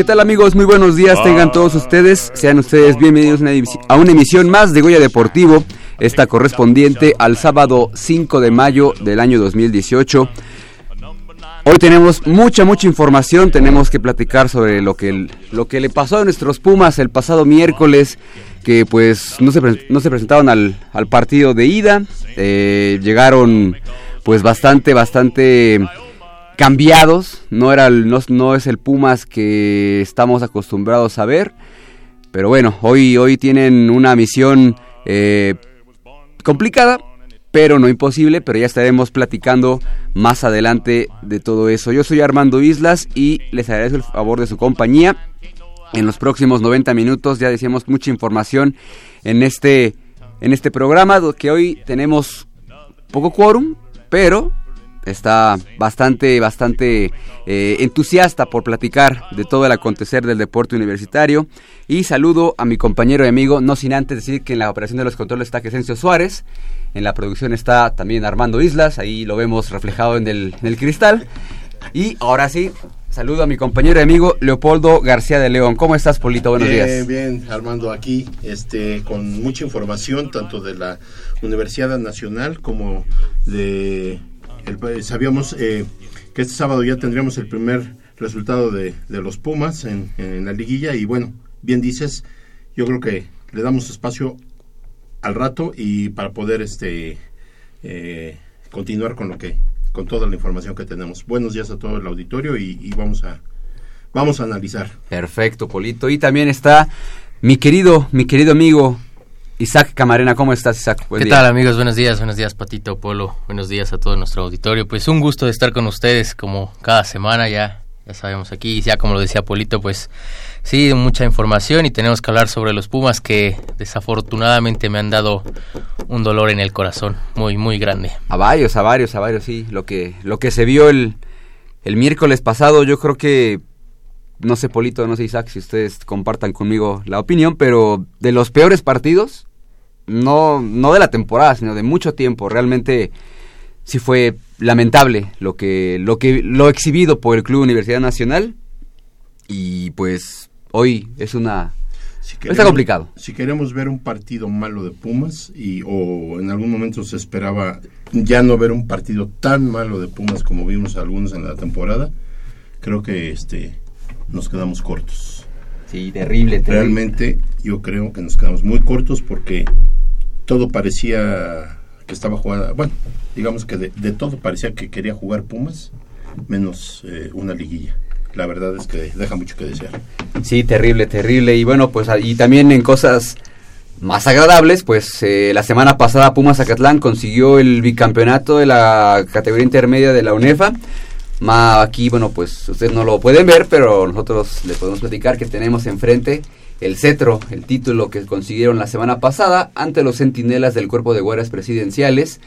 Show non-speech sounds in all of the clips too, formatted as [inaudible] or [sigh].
¿Qué tal amigos? Muy buenos días, tengan todos ustedes. Sean ustedes bienvenidos a una emisión más de Goya Deportivo, esta correspondiente al sábado 5 de mayo del año 2018. Hoy tenemos mucha, mucha información, tenemos que platicar sobre lo que, lo que le pasó a nuestros Pumas el pasado miércoles, que pues no se, no se presentaron al, al partido de ida, eh, llegaron pues bastante, bastante cambiados, no, era el, no, es el Pumas que estamos acostumbrados a ver, pero bueno, hoy, hoy tienen una misión eh, complicada, pero no imposible, pero ya estaremos platicando más adelante de todo eso. Yo soy Armando Islas y les agradezco el favor de su compañía. En los próximos 90 minutos ya decíamos mucha información en este, en este programa que hoy tenemos poco quórum, pero está bastante, bastante eh, entusiasta por platicar de todo el acontecer del deporte universitario. Y saludo a mi compañero y amigo, no sin antes decir que en la operación de los controles está Quesencio Suárez, en la producción está también Armando Islas, ahí lo vemos reflejado en el, en el cristal. Y ahora sí, saludo a mi compañero y amigo Leopoldo García de León. ¿Cómo estás, Polito? Buenos bien, días. Bien, Armando, aquí este, con mucha información, tanto de la Universidad Nacional como de sabíamos eh, que este sábado ya tendríamos el primer resultado de, los Pumas en, la liguilla y bueno, bien dices, yo creo que le damos espacio al rato y para poder este eh, continuar con lo que con toda la información que tenemos. Buenos días a todo el auditorio y, y vamos a vamos a analizar. Perfecto, Polito. Y también está mi querido mi querido amigo Isaac Camarena, ¿cómo estás, Isaac? ¿Qué tal, amigos? Buenos días, buenos días, Patito, Polo. Buenos días a todo nuestro auditorio. Pues un gusto de estar con ustedes como cada semana, ya, ya sabemos aquí, ya como lo decía Polito, pues sí, mucha información y tenemos que hablar sobre los Pumas que desafortunadamente me han dado un dolor en el corazón muy, muy grande. A varios, a varios, a varios, sí. Lo que, lo que se vio el, el miércoles pasado, yo creo que no sé Polito, no sé Isaac, si ustedes compartan conmigo la opinión, pero de los peores partidos no, no de la temporada, sino de mucho tiempo. Realmente sí fue lamentable lo que, lo que, lo exhibido por el Club Universidad Nacional. Y pues hoy es una está complicado. Si queremos ver un partido malo de Pumas y o en algún momento se esperaba ya no ver un partido tan malo de Pumas como vimos algunos en la temporada, creo que este nos quedamos cortos. Sí, terrible, terrible. Realmente yo creo que nos quedamos muy cortos porque todo parecía que estaba jugando, bueno, digamos que de, todo parecía que quería jugar Pumas, menos eh, una liguilla. La verdad es que deja mucho que desear. Sí, terrible, terrible. Y bueno, pues y también en cosas más agradables, pues eh, la semana pasada Pumas Zacatlán consiguió el bicampeonato de la categoría intermedia de la UNEFA. Aquí, bueno, pues ustedes no lo pueden ver, pero nosotros les podemos platicar que tenemos enfrente el cetro, el título que consiguieron la semana pasada ante los centinelas del Cuerpo de Guardias Presidenciales.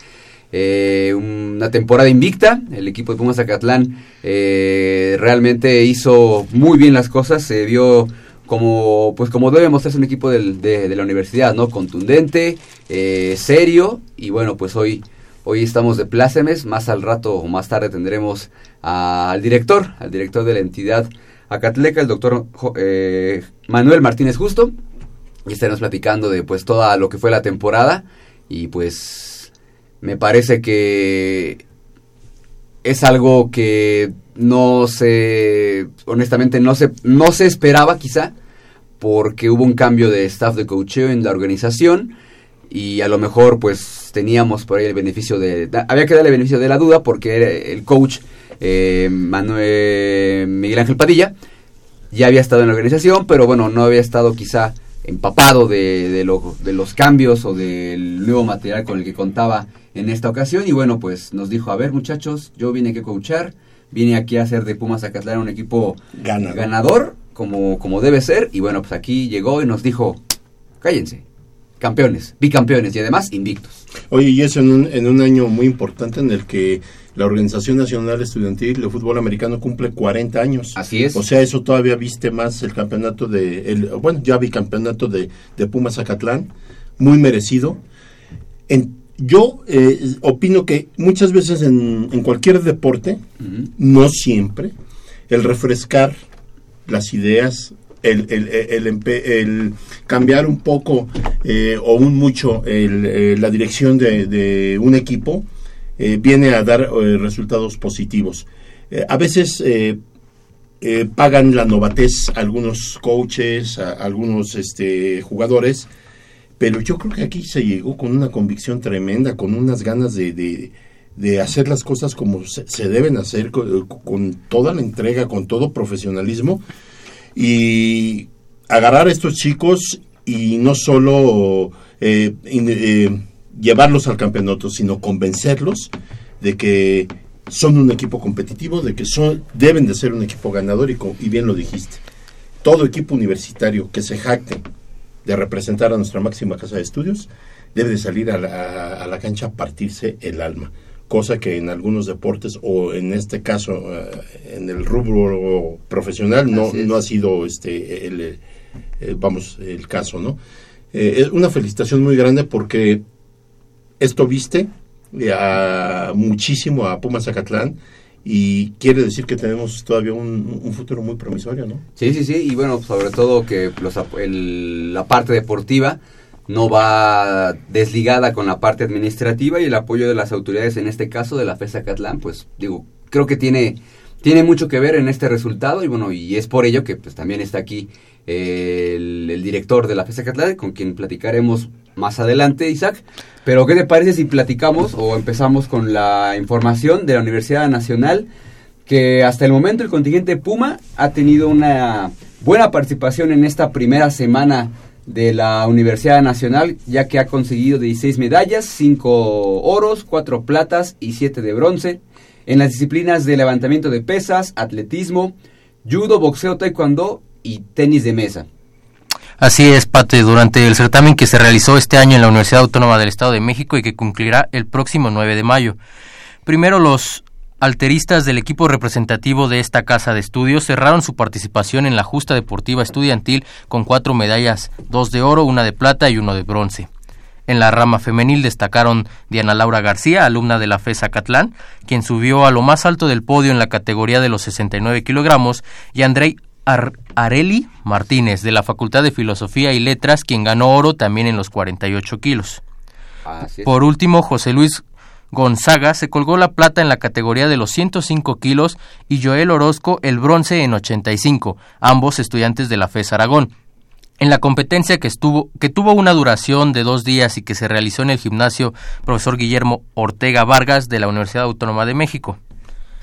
Eh, una temporada invicta, el equipo de Pumas Zacatlán eh, realmente hizo muy bien las cosas, se vio como pues como debe mostrarse un equipo de, la universidad, ¿no? Contundente, eh, serio y bueno pues hoy hoy estamos de plácemes, más al rato o más tarde tendremos al director, al director de la entidad Acatleca, el doctor eh, Manuel Martínez Justo. Y estaremos platicando de pues toda lo que fue la temporada. Y pues me parece que es algo que no se, honestamente, no se, no se esperaba quizá, porque hubo un cambio de staff de coaching en la organización y a lo mejor pues teníamos por ahí el beneficio de, había que darle el beneficio de la duda porque era el coach eh, Manuel Miguel Ángel Padilla ya había estado en la organización, pero bueno, no había estado quizá empapado de, de, de los cambios o del nuevo material con el que contaba en esta ocasión. Y bueno, pues nos dijo, a ver muchachos, yo vine aquí a coachar, vine aquí a hacer de Pumas Acatlán un equipo ganador, ganador como, como debe ser y bueno, pues aquí llegó y nos dijo, cállense, campeones, bicampeones y además invictos. Oye, y eso en un, en un año muy importante en el que la Organización Nacional Estudiantil de Fútbol Americano cumple 40 años. Así es. O sea, eso todavía viste más el campeonato de, el, bueno, ya bicampeonato de, de Pumas Zacatlán, muy merecido. En, yo eh, opino que muchas veces en, en cualquier deporte, uh -huh. no siempre, el refrescar las ideas, el, el, el, el, cambiar un poco eh, o un mucho eh, la dirección de, de un equipo eh, viene a dar eh, resultados positivos. Eh, a veces pagan la novatez a algunos coaches, a, algunos este, jugadores, pero yo creo que aquí se llegó con una convicción tremenda, con unas ganas de, de, hacer las cosas como se, deben hacer, con, toda la entrega, con todo profesionalismo y agarrar a estos chicos y no solo llevarlos al campeonato, sino convencerlos de que son un equipo competitivo, de que son, deben de ser un equipo ganador y, y bien lo dijiste. Todo equipo universitario que se jacte de representar a nuestra máxima casa de estudios debe de salir a la, a la cancha a partirse el alma cosa que en algunos deportes o en este caso uh, en el rubro profesional no, no ha sido este el, vamos el caso no eh, es una felicitación muy grande porque esto viste a, muchísimo a Pumas Zacatlán y quiere decir que tenemos todavía un, un, futuro muy promisorio, ¿no? Sí, sí, sí, y bueno, sobre todo que los, el, la parte deportiva no va desligada con la parte administrativa y el apoyo de las autoridades, en este caso de la FESA Catlán, pues digo, creo que tiene, tiene mucho que ver en este resultado y bueno, y es por ello que pues también está aquí eh, el, el, director de la FESA Catlán, con quien platicaremos más adelante, Isaac. Pero ¿qué te parece si platicamos o empezamos con la información de la Universidad Nacional? Que hasta el momento el contingente Puma ha tenido una buena participación en esta primera semana de la Universidad Nacional, ya que ha conseguido 16 medallas, 5 oros, 4 platas y 7 de bronce, en las disciplinas de levantamiento de pesas, atletismo, judo, boxeo, taekwondo y tenis de mesa. Así es, Pate, durante el certamen que se realizó este año en la Universidad Autónoma del Estado de México y que concluirá el próximo 9 de mayo. Primero los alteristas del equipo representativo de esta casa de estudios cerraron su participación en la justa deportiva estudiantil con cuatro medallas, dos de oro, una de plata y uno de bronce. En la rama femenil destacaron Diana Laura García, alumna de la FESA Catlán, quien subió a lo más alto del podio en la categoría de los 69 kilogramos, y Andrei Ar Areli Martínez, de la Facultad de Filosofía y Letras, quien ganó oro también en los 48 kilos. Por último, José Luis Gonzaga se colgó la plata en la categoría de los 105 kilos y Joel Orozco el bronce en 85, ambos estudiantes de la FES Aragón. En la competencia que, estuvo, que tuvo una duración de dos días y que se realizó en el gimnasio profesor Guillermo Ortega Vargas de la Universidad Autónoma de México.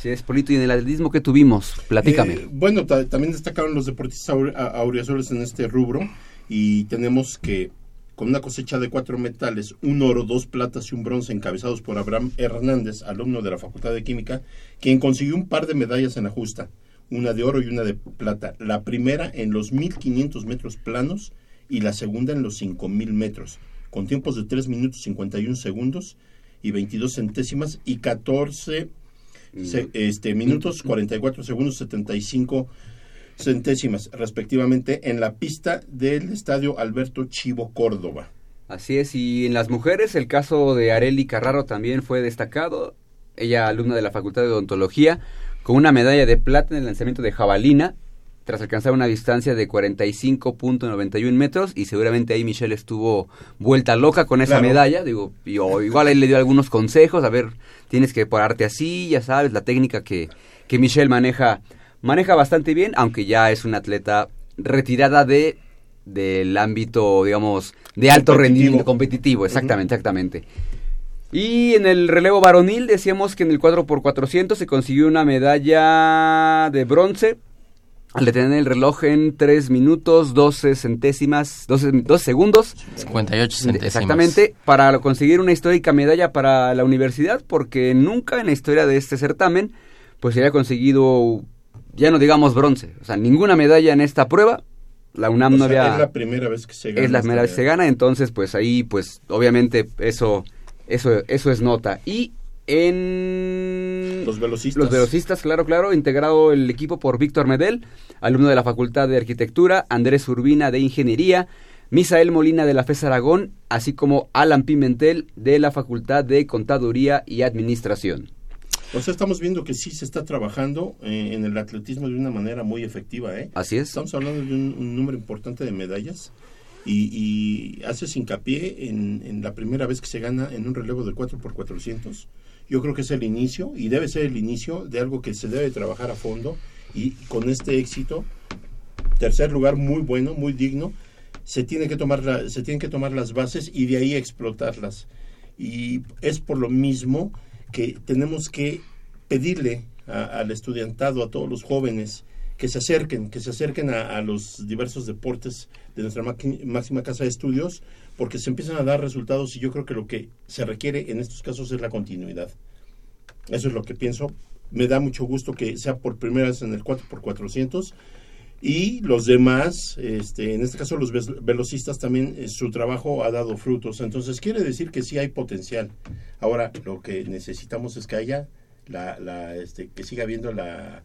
Sí, es Polito, y en el atletismo que tuvimos, platícame. Eh, bueno, también destacaron los deportistas auriazules en este rubro y tenemos que con una cosecha de cuatro metales, un oro, dos platas y un bronce encabezados por Abraham Hernández, alumno de la Facultad de Química, quien consiguió un par de medallas en la justa, una de oro y una de plata, la primera en los 1500 metros planos y la segunda en los 5000 metros, con tiempos de 3 minutos 51 segundos y 22 centésimas y 14 este, minutos 44 segundos 75 centésimas respectivamente en la pista del estadio Alberto Chivo Córdoba. Así es, y en las mujeres el caso de Areli Carraro también fue destacado, ella alumna de la Facultad de Odontología, con una medalla de plata en el lanzamiento de jabalina, tras alcanzar una distancia de 45.91 metros y seguramente ahí Michelle estuvo vuelta loca con esa medalla, digo, y, igual ahí le dio algunos consejos, a ver, tienes que pararte así, ya sabes, la técnica que, que Michelle maneja, maneja bastante bien, aunque ya es una atleta retirada de del ámbito, digamos, de alto rendimiento competitivo, exactamente, exactamente. Y en el relevo varonil decíamos que en el 4x400 se consiguió una medalla de bronce al detener el reloj en 3 minutos 12 centésimas, 12, segundos. 58 centésimas. Exactamente, para conseguir una histórica medalla para la universidad, porque nunca en la historia de este certamen pues se había conseguido, ya no digamos bronce, o sea, ninguna medalla en esta prueba. La UNAM no había... Es la primera vez que se gana. Es la primera vez que se gana, entonces pues ahí pues obviamente eso eso, eso es nota. Y en los velocistas. Los velocistas, claro, claro, integrado el equipo por Víctor Medel, alumno de la Facultad de Arquitectura, Andrés Urbina de Ingeniería, Misael Molina de la FES Aragón, así como Alan Pimentel de la Facultad de Contaduría y Administración. O sea, estamos viendo que sí se está trabajando eh, en el atletismo de una manera muy efectiva, ¿eh? Así es. Estamos hablando de un número importante de medallas y, haces hincapié en, la primera vez que se gana en un relevo de 4x400. Yo creo que es el inicio y debe ser el inicio de algo que se debe trabajar a fondo y con este éxito, tercer lugar muy bueno, muy digno, se, tiene que tomar se tienen que tomar las bases y de ahí explotarlas. Y es por lo mismo que tenemos que pedirle al estudiantado, a todos los jóvenes, que se acerquen, que se acerquen a, los diversos deportes de nuestra máxima casa de estudios, porque se empiezan a dar resultados y yo creo que lo que se requiere en estos casos es la continuidad. Eso es lo que pienso. Me da mucho gusto que sea por primera vez en el 4x400 y los demás, este, en este caso los velocistas también, eh, su trabajo ha dado frutos. Entonces quiere decir que sí hay potencial. Ahora lo que necesitamos es que haya la, este, que siga habiendo la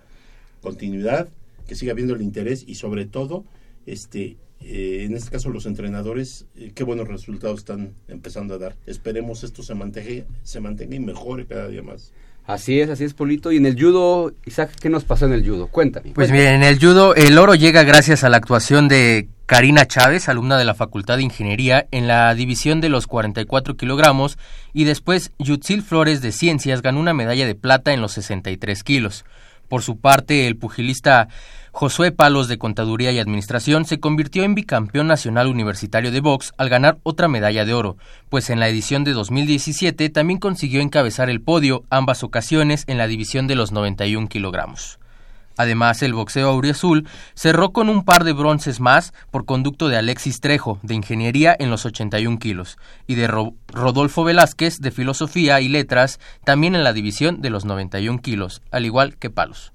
continuidad, que siga habiendo el interés y sobre todo, este, eh, en este caso los entrenadores, eh, qué buenos resultados están empezando a dar. Esperemos esto se mantenga, se mantenga y mejore cada día más. Así es, así es, Polito. Y en el judo, Isaac, ¿qué nos pasó en el judo? Cuéntame. Pues bien, en el judo el oro llega gracias a la actuación de Karina Chávez, alumna de la Facultad de Ingeniería, en la división de los 44 kilogramos, y después Yutzil Flores de Ciencias ganó una medalla de plata en los 63 kilos. Por su parte, el pugilista Josué Palos de Contaduría y Administración se convirtió en bicampeón nacional universitario de box al ganar otra medalla de oro, pues en la edición de 2017 también consiguió encabezar el podio ambas ocasiones en la división de los 91 kilogramos. Además, el boxeo auriazul cerró con un par de bronces más por conducto de Alexis Trejo, de Ingeniería, en los 81 kilos, y de Rodolfo Velázquez, de Filosofía y Letras, también en la división de los 91 kilos, al igual que Palos.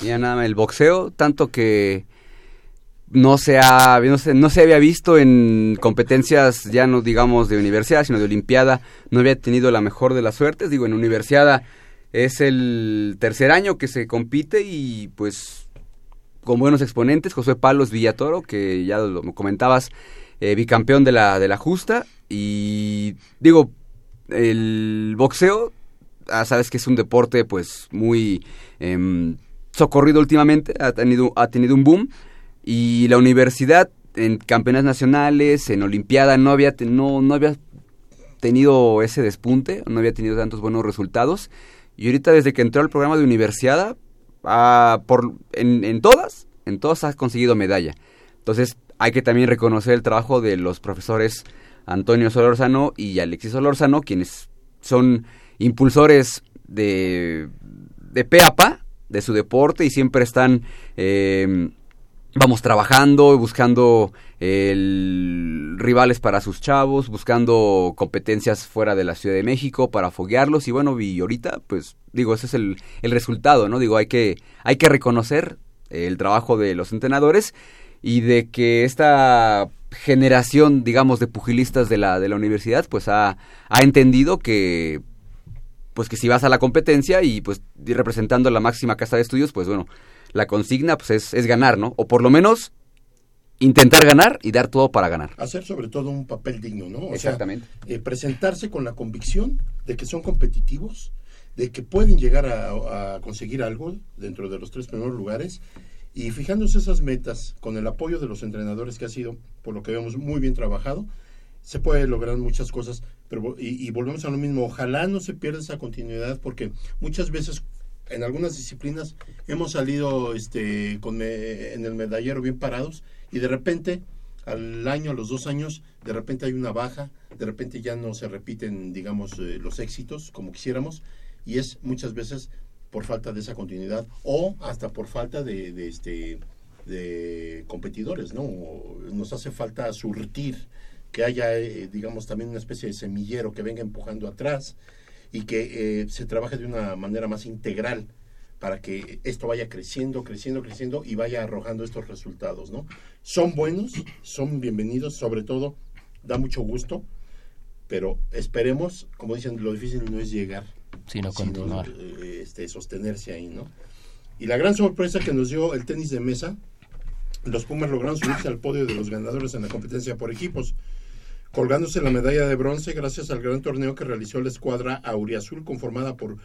Ya nada, el boxeo, tanto que no se, ha, no, se, no se había visto en competencias, ya no digamos de universidad, sino de olimpiada, no había tenido la mejor de las suertes, digo, en universidad es el tercer año que se compite y pues con buenos exponentes, José Palos Villatoro, que ya lo comentabas, eh, bicampeón de la, de la justa. Y digo, el boxeo, ah, sabes que es un deporte pues muy em, socorrido últimamente, ha tenido, ha tenido un boom. Y la universidad en campeonatos nacionales, en Olimpiada, no había, no, no había tenido ese despunte, no había tenido tantos buenos resultados. Y ahorita desde que entró al programa de universidad, ah, por, en, todas, en todas ha conseguido medalla. Entonces hay que también reconocer el trabajo de los profesores Antonio Solórzano y Alexis Solórzano, quienes son impulsores de, de de su deporte y siempre están eh, vamos trabajando, buscando rivales para sus chavos, buscando competencias fuera de la Ciudad de México para foguearlos y bueno, y ahorita pues digo, ese es el, el resultado, ¿no? Digo, hay que, hay que reconocer el trabajo de los entrenadores y de que esta generación, digamos, de pugilistas de la, de la universidad, pues ha, ha entendido que pues que si vas a la competencia y pues representando la máxima casa de estudios, pues bueno, la consigna pues es, es ganar, ¿no? O por lo menos intentar ganar y dar todo para ganar. Hacer sobre todo un papel digno, ¿no? Exactamente. Eh, presentarse con la convicción de que son competitivos, de que pueden llegar a, conseguir algo dentro de los tres primeros lugares Y fijándose esas metas, con el apoyo de los entrenadores que ha sido, por lo que vemos, muy bien trabajado, se puede lograr muchas cosas, pero y, volvemos a lo mismo, ojalá no se pierda esa continuidad, porque muchas veces en algunas disciplinas hemos salido este, con en el medallero bien parados y de repente al año, a los dos años, de repente hay una baja, de repente ya no se repiten, digamos, eh, los éxitos como quisiéramos, y es muchas veces por falta de esa continuidad o hasta por falta de, de este de competidores, ¿no? Nos hace falta surtir, que haya, eh, digamos, también una especie de semillero que venga empujando atrás y que eh, se trabaje de una manera más integral para que esto vaya creciendo, creciendo, creciendo y vaya arrojando estos resultados, ¿no? Son buenos, son bienvenidos, sobre todo da mucho gusto, pero esperemos, como dicen, lo difícil no es llegar, sino continuar, eh, este, sostenerse ahí, ¿no? Y la gran sorpresa que nos dio el tenis de mesa, los Pumas lograron subirse al podio de los ganadores en la competencia por equipos, colgándose la medalla de bronce gracias al gran torneo que realizó la escuadra Auriazul conformada por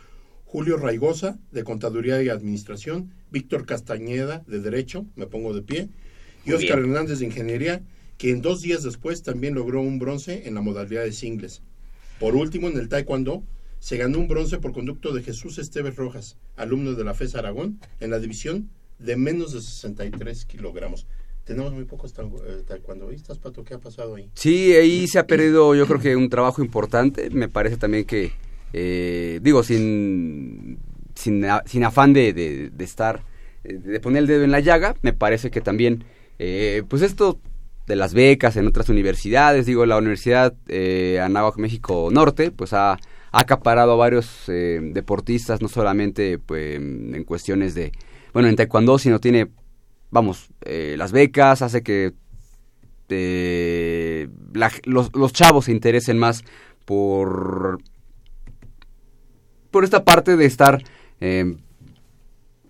Julio Raigosa, de Contaduría y Administración, Víctor Castañeda, de Derecho, me pongo de pie, y Oscar Hernández, de Ingeniería, que en dos días después también logró un bronce en la modalidad de singles. Por último, en el taekwondo, se ganó un bronce por conducto de Jesús Esteves Rojas, alumno de la FES Aragón, en la división de menos de 63 kilogramos. Tenemos muy pocos eh, taekwondoistas, Pato, ¿qué ha pasado ahí? Sí, ahí se ha perdido yo creo que un trabajo importante. Me parece también que eh, digo, sin, sin, sin afán de, de, estar, eh, de poner el dedo en la llaga, me parece que también, eh, pues esto de las becas en otras universidades, digo, la Universidad eh, Anáhuac México Norte, pues ha, acaparado a varios deportistas, no solamente pues, en cuestiones de, bueno, en taekwondo, sino tiene, vamos, las becas, hace que los, los chavos se interesen más por por esta parte de estar eh,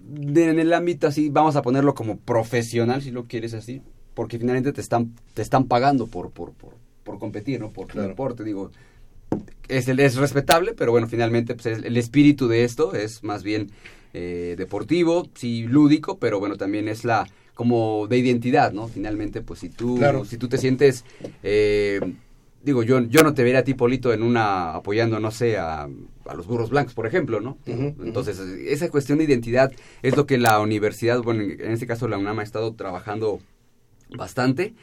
en el ámbito así, vamos a ponerlo como profesional, si lo quieres así, porque finalmente te están, te están pagando por, por, por, competir, ¿no? Por tu deporte, digo. Es, es respetable, pero bueno, finalmente pues, el, espíritu de esto es más bien eh, deportivo, sí, lúdico, pero bueno, también es la como de identidad, ¿no? Finalmente, pues si tú, si tú te sientes eh, digo, yo, yo no te vería a ti, Polito, en una, apoyando, no sé, a, los burros blancos, por ejemplo, ¿no? Entonces, esa cuestión de identidad es lo que la universidad, bueno, en este caso la UNAM ha estado trabajando bastante.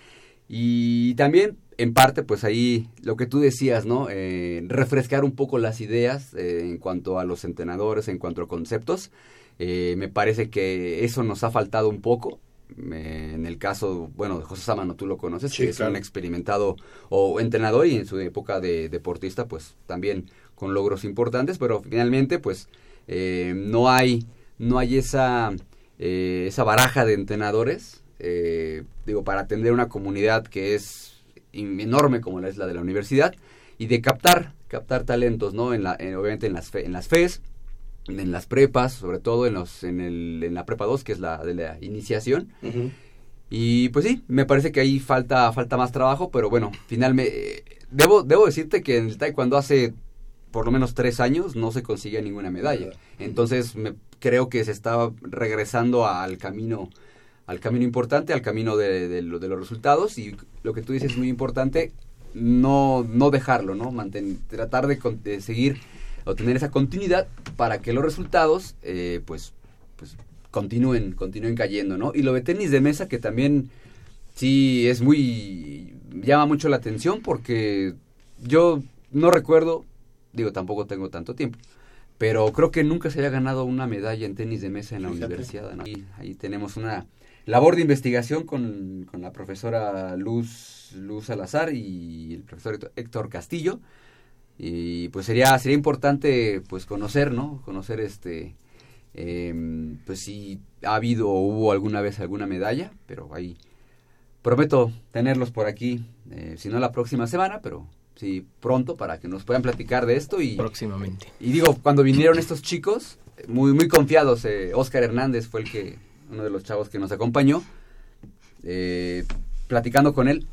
Y también, en parte, pues ahí lo que tú decías, ¿no? Eh, refrescar un poco las ideas eh, en cuanto a los entrenadores, en cuanto a conceptos. Eh, me parece que eso nos ha faltado un poco en el caso, bueno, de José Samano, tú lo conoces, que es un experimentado o entrenador y en su época de deportista, pues también con logros importantes, pero finalmente, pues eh, no hay no hay esa eh, esa baraja de entrenadores, eh, digo, para atender una comunidad que es enorme como la es la de la universidad y de captar captar talentos, ¿no? En la, obviamente en las en las FES en las prepas, sobre todo en, los, en, el, en la prepa 2, que es la de la iniciación. Y pues sí, me parece que ahí falta, falta más trabajo, pero bueno, finalmente, debo, debo decirte que en el taekwondo hace por lo menos tres años no se consigue ninguna medalla. Entonces me, creo que se está regresando al camino al camino importante, al camino de, de, de, los resultados y lo que tú dices es muy importante, no, no dejarlo, ¿no? Manten, tratar de, de seguir o tener esa continuidad para que los resultados eh, pues, pues continúen, continúen cayendo, ¿no? Y lo de tenis de mesa que también sí es muy llama mucho la atención porque yo no recuerdo, digo tampoco tengo tanto tiempo, pero creo que nunca se haya ganado una medalla en tenis de mesa en la universidad. ¿no? ahí tenemos una labor de investigación con, con la profesora Luz, Luz Salazar y el profesor Héctor Castillo. Y pues sería sería importante pues conocer no conocer este em, pues si ha habido o hubo alguna vez alguna medalla pero ahí prometo tenerlos por aquí eh, si no la próxima semana pero sí pronto para que nos puedan platicar de esto y próximamente. y digo cuando vinieron estos chicos muy muy confiados eh, Oscar Hernández fue el que uno de los chavos que nos acompañó eh, platicando con él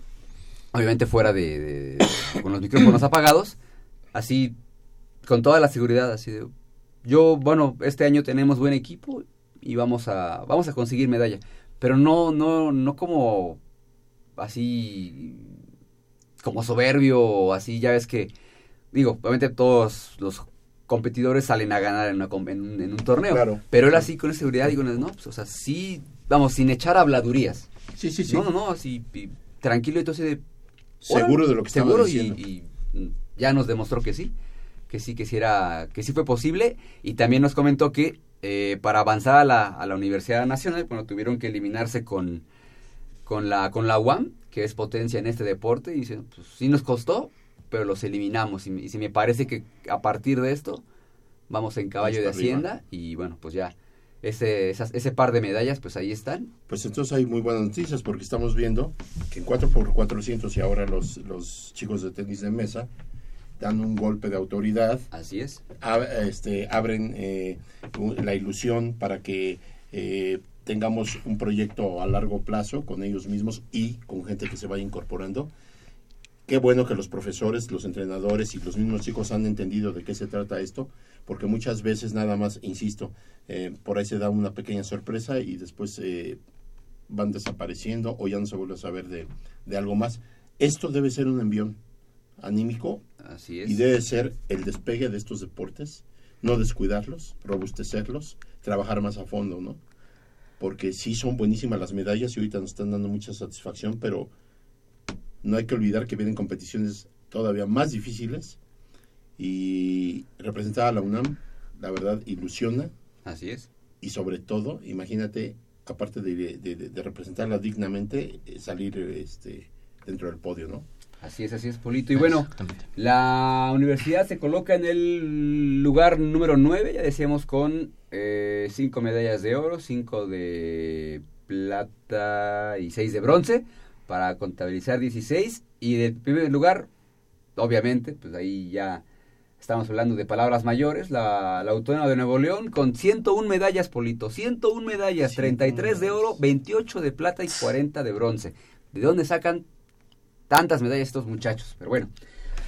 obviamente fuera de con los micrófonos apagados así con toda la seguridad, así de, yo, bueno, este año tenemos buen equipo, y vamos a, vamos a conseguir medalla. Pero no, no, no como así, como soberbio así, ya ves que, digo, obviamente todos los competidores salen a ganar en, un torneo. Claro. Pero él así con seguridad digo, no, pues, o sea, sí, vamos, sin echar habladurías. Sí, sí, sí. No, no, no, así, tranquilo y entonces de... Seguro de lo que seguro y, ya nos demostró que sí, que sí, que sí era, que sí fue posible y también nos comentó que eh, para avanzar a la, a la Universidad Nacional, bueno, tuvieron que eliminarse con, con la, con la UAM, que es potencia en este deporte, y dice, pues sí nos costó, pero los eliminamos. Y, si me parece que a partir de esto vamos en caballo de Hacienda y bueno, pues ya ese, ese par de medallas, pues ahí están. Pues entonces hay muy buenas noticias porque estamos viendo que en 4x400 y ahora los, los chicos de tenis de mesa dan un golpe de autoridad. Así es. este, abren eh, la ilusión para que eh, tengamos un proyecto a largo plazo con ellos mismos y con gente que se vaya incorporando qué bueno que los profesores, los entrenadores y los mismos chicos han entendido de qué se trata esto, porque muchas veces nada más, insisto, eh, por ahí se da una pequeña sorpresa y después eh, van desapareciendo o ya no se vuelve a saber de, de, algo más. Esto debe ser un envión anímico Así es. y debe ser el despegue de estos deportes, no descuidarlos, robustecerlos, trabajar más a fondo, ¿no? Porque sí son buenísimas las medallas y ahorita nos están dando mucha satisfacción, pero no hay que olvidar que vienen competiciones todavía más difíciles y representar a la UNAM, la verdad, ilusiona. Así es. Y sobre todo, imagínate, aparte de, representarla dignamente, eh, salir este, dentro del podio, ¿no? Así es, así es, Polito. Y bueno, la universidad se coloca en el lugar número 9, ya decíamos, con eh, cinco medallas de oro, cinco de plata y seis de bronce para contabilizar 16 y de primer lugar, obviamente, pues ahí ya estamos hablando de palabras mayores, la, la Autónoma de Nuevo León con 101 medallas, Polito, 101 medallas, 33 de oro, 28 de plata y 40 de bronce. ¿De dónde sacan tantas medallas estos muchachos? Pero bueno,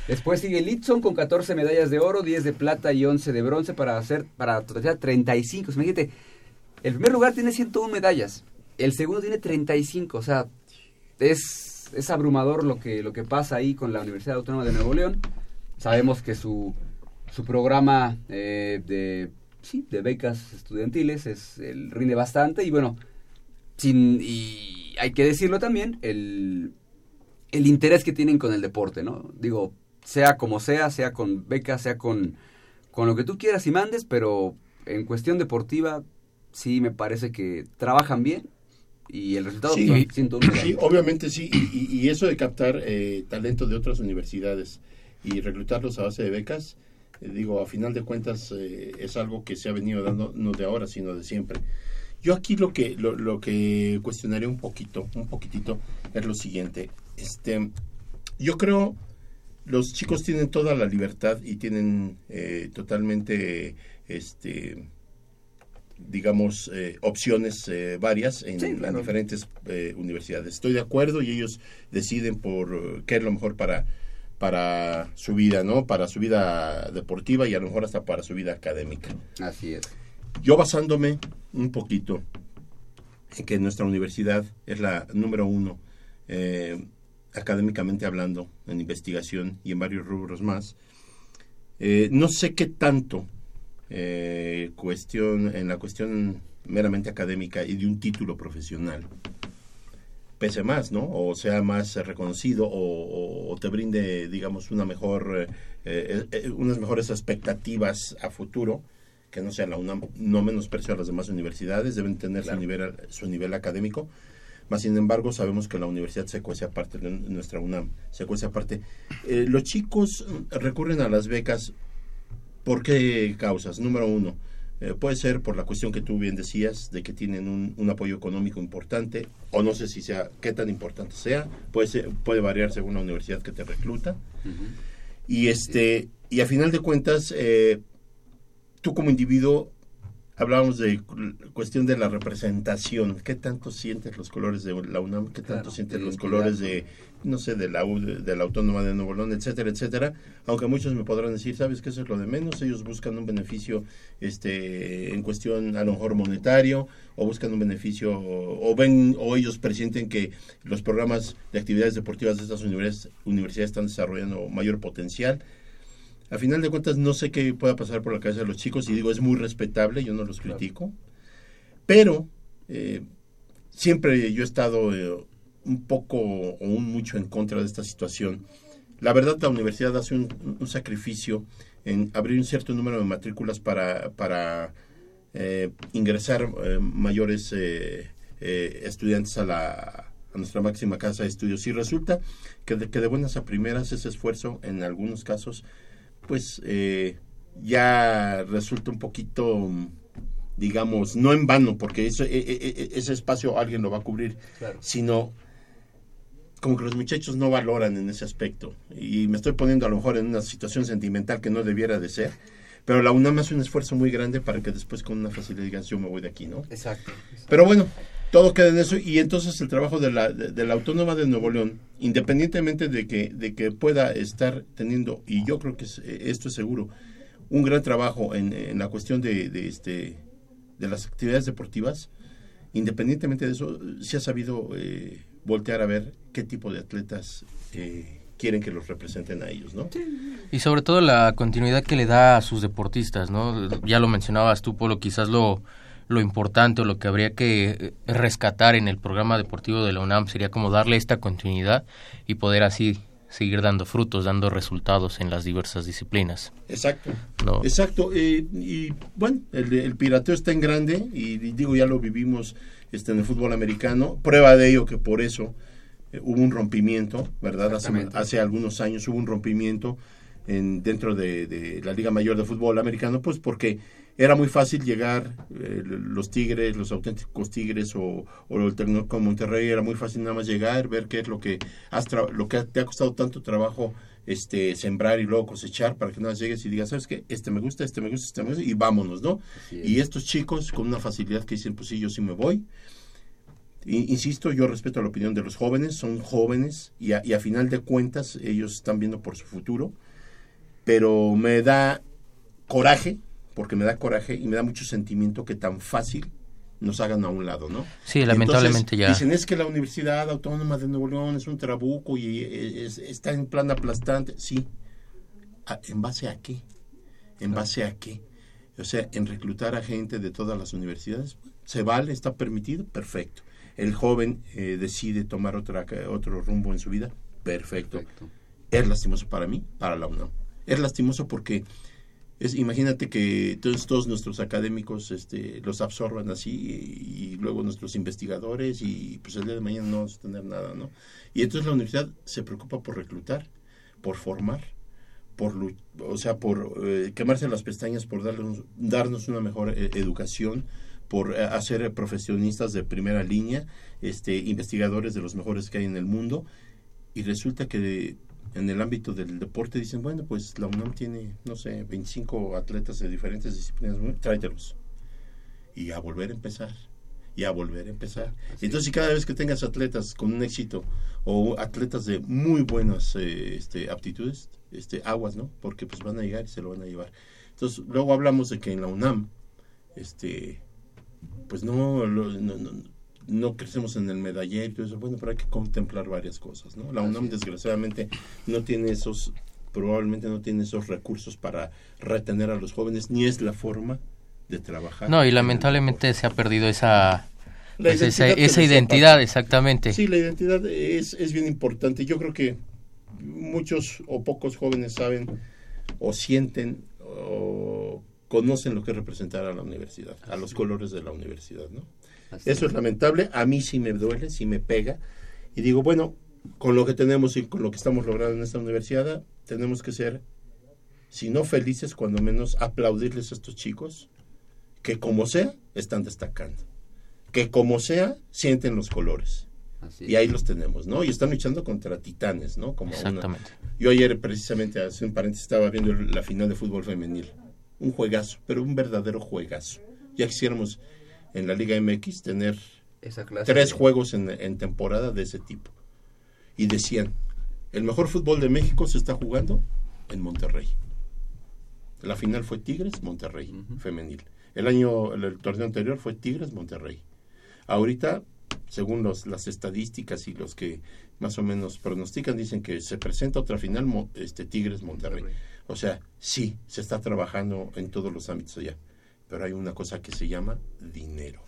después sigue Litson con 14 medallas de oro, 10 de plata y 11 de bronce para hacer, para totalizar 35. Imagínate, el primer lugar tiene 101 medallas, el segundo tiene 35, o sea, es, es abrumador lo que, lo que pasa ahí con la Universidad Autónoma de Nuevo León. Sabemos que su, su programa eh, de, becas estudiantiles es, el, rinde bastante y bueno, sin, y hay que decirlo también, el, el interés que tienen con el deporte, ¿no? Digo, sea como sea, sea con becas, sea con, con lo que tú quieras y mandes, pero en cuestión deportiva sí me parece que trabajan bien y el resultado sí, sí obviamente sí y, eso de captar eh, talento de otras universidades y reclutarlos a base de becas eh, digo a final de cuentas eh, es algo que se ha venido dando no de ahora sino de siempre. Yo aquí lo que lo, lo que cuestionaré un poquito un poquitito es lo siguiente. Este yo creo los chicos tienen toda la libertad y tienen totalmente este digamos, eh, opciones eh, varias en las diferentes eh, universidades. Estoy de acuerdo y ellos deciden por qué es lo mejor para, para su vida, ¿no? Para su vida deportiva y a lo mejor hasta para su vida académica. Así es. Yo basándome un poquito en que nuestra universidad es la número uno académicamente hablando, en investigación y en varios rubros más, no sé qué tanto eh, cuestión, en la cuestión meramente académica y de un título profesional pese más, ¿no? O sea más reconocido o, te brinde, digamos, una mejor, eh, eh, unas mejores expectativas a futuro, que no sea la UNAM, no menosprecio a las demás universidades, deben tener su, nivel, su nivel académico, más sin embargo sabemos que la universidad se cuece aparte, nuestra UNAM se cuece aparte. los chicos recurren a las becas ¿Por qué causas? Número uno, eh, puede ser por la cuestión que tú bien decías, de que tienen un, apoyo económico importante, o no sé si sea, qué tan importante sea, puede, puede variar según la universidad que te recluta. Y este, y a final de cuentas, eh, tú como individuo hablábamos de cuestión de la representación. ¿Qué tanto sientes los colores de la UNAM? ¿Qué tanto sientes los colores de, no sé, de la, de la Autónoma de Nuevo León, etcétera, etcétera? Aunque muchos me podrán decir, ¿sabes qué? Eso es lo de menos. Ellos buscan un beneficio este, en cuestión a lo mejor monetario o buscan un beneficio o, ven o ellos presienten que los programas de actividades deportivas de estas universidades, universidades están desarrollando mayor potencial a final de cuentas no sé qué pueda pasar por la cabeza de los chicos y digo, es muy respetable, yo no los critico, pero eh, siempre yo he estado eh, un poco o un mucho en contra de esta situación. La verdad, la universidad hace un, sacrificio en abrir un cierto número de matrículas para, para eh, ingresar mayores estudiantes a la a nuestra máxima casa de estudios y resulta que de, que de buenas a primeras ese esfuerzo en algunos casos pues eh, ya resulta un poquito, digamos, no en vano, porque eso, e, e, e, ese espacio alguien lo va a cubrir, sino como que los muchachos no valoran en ese aspecto. Y me estoy poniendo a lo mejor en una situación sentimental que no debiera de ser. Pero la UNAM hace un esfuerzo muy grande para que después con una facilidad digan, yo me voy de aquí, ¿no? exacto. Pero bueno, todo queda en eso y entonces el trabajo de la, de, la Autónoma de Nuevo León, independientemente de que, de que pueda estar teniendo, y yo creo que esto es seguro, un gran trabajo en, en la cuestión de, de, este, de las actividades deportivas, independientemente de eso, se ha sabido eh, voltear a ver qué tipo de atletas eh, quieren que los representen a ellos, ¿no? Y sobre todo la continuidad que le da a sus deportistas, ¿no? Ya lo mencionabas tú, Polo, quizás lo lo importante o lo que habría que eh, rescatar en el programa deportivo de la UNAM sería como darle esta continuidad y poder así seguir dando frutos, dando resultados en las diversas disciplinas. Exacto. Exacto. Eh, y bueno, el, pirateo está en grande y, digo, ya lo vivimos este, en el fútbol americano. Prueba de ello que por eso eh, hubo un rompimiento, ¿verdad? Hace, hace, algunos años hubo un rompimiento en, dentro de, de la Liga Mayor de Fútbol Americano, pues porque era muy fácil llegar, eh, los Tigres, los auténticos Tigres o, o el Tecnológico Monterrey, era muy fácil nada más llegar, ver qué es lo que, has lo que te ha costado tanto trabajo este sembrar y luego cosechar para que nada más llegues y digas, ¿sabes qué? Este me gusta, este me gusta, este me gusta, y vámonos, ¿no? Y estos chicos con una facilidad que dicen, pues sí, yo sí me voy. insisto, yo respeto la opinión de los jóvenes, son jóvenes y a, y a final de cuentas ellos están viendo por su futuro, pero me da coraje porque me da coraje y me da mucho sentimiento que tan fácil nos hagan a un lado, ¿no? Sí, lamentablemente ya. Dicen, es que la Universidad Autónoma de Nuevo León es un trabuco y está en plan aplastante. Sí. ¿En base a qué? ¿En base a qué? O sea, en reclutar a gente de todas las universidades. ¿Se vale? ¿Está permitido? Perfecto. El joven eh, decide tomar otra, otro rumbo en su vida. Perfecto. Perfecto. Es lastimoso para mí, para la UNAM. Es lastimoso porque imagínate que todos, todos nuestros académicos este, los absorban así y, luego nuestros investigadores y pues el día de mañana no vamos a tener nada, ¿no? Y entonces la universidad se preocupa por reclutar, por formar, por o sea, por eh, quemarse las pestañas, por darnos, darnos una mejor eh, educación, por eh, hacer profesionistas de primera línea, este, investigadores de los mejores que hay en el mundo, y resulta que en el ámbito del deporte dicen, bueno, pues la UNAM tiene, no sé, 25 atletas de diferentes disciplinas, tráetelos. Y a volver a empezar, y a volver a empezar. Entonces, si cada vez que tengas atletas con un éxito o atletas de muy buenas eh, este, aptitudes, este, aguas, ¿no? Porque pues van a llegar y se lo van a llevar. Entonces, luego hablamos de que en la UNAM, este, pues no, no, no no crecemos en el medallero y todo eso, bueno, pero hay que contemplar varias cosas, ¿no? La UNAM desgraciadamente no tiene esos, probablemente no tiene esos recursos para retener a los jóvenes, ni es la forma de trabajar. No, y lamentablemente se ha perdido esa... Pues, esa, esa identidad, exactamente. Sí, la identidad es, es bien importante. Yo creo que muchos o pocos jóvenes saben o sienten o conocen lo que es representar a la universidad, a los colores de la universidad, ¿no? Eso es lamentable, a mí sí me duele, sí me pega. Y digo, bueno, con lo que tenemos y con lo que estamos logrando en esta universidad, tenemos que ser, si no felices, cuando menos aplaudirles a estos chicos, que como sea, están destacando. Que como sea, sienten los colores. y ahí los tenemos, ¿no? Y están luchando contra titanes, ¿no? Como Exactamente. Yo ayer, precisamente, hace un paréntesis, estaba viendo la final de fútbol femenil. Un juegazo, pero un verdadero juegazo Ya quisiéramos en la Liga MX tener Esa clase tres de- juegos en, en temporada de ese tipo. Y decían, el mejor fútbol de México se está jugando en Monterrey. La final fue Tigres, Monterrey, femenil. El año, el, el torneo anterior fue Tigres, Monterrey. Ahorita, según los, las estadísticas y los que más o menos pronostican, dicen que se presenta otra final, este Tigres, Monterrey. O sea, sí, se está trabajando en todos los ámbitos allá. Pero hay una cosa que se llama dinero.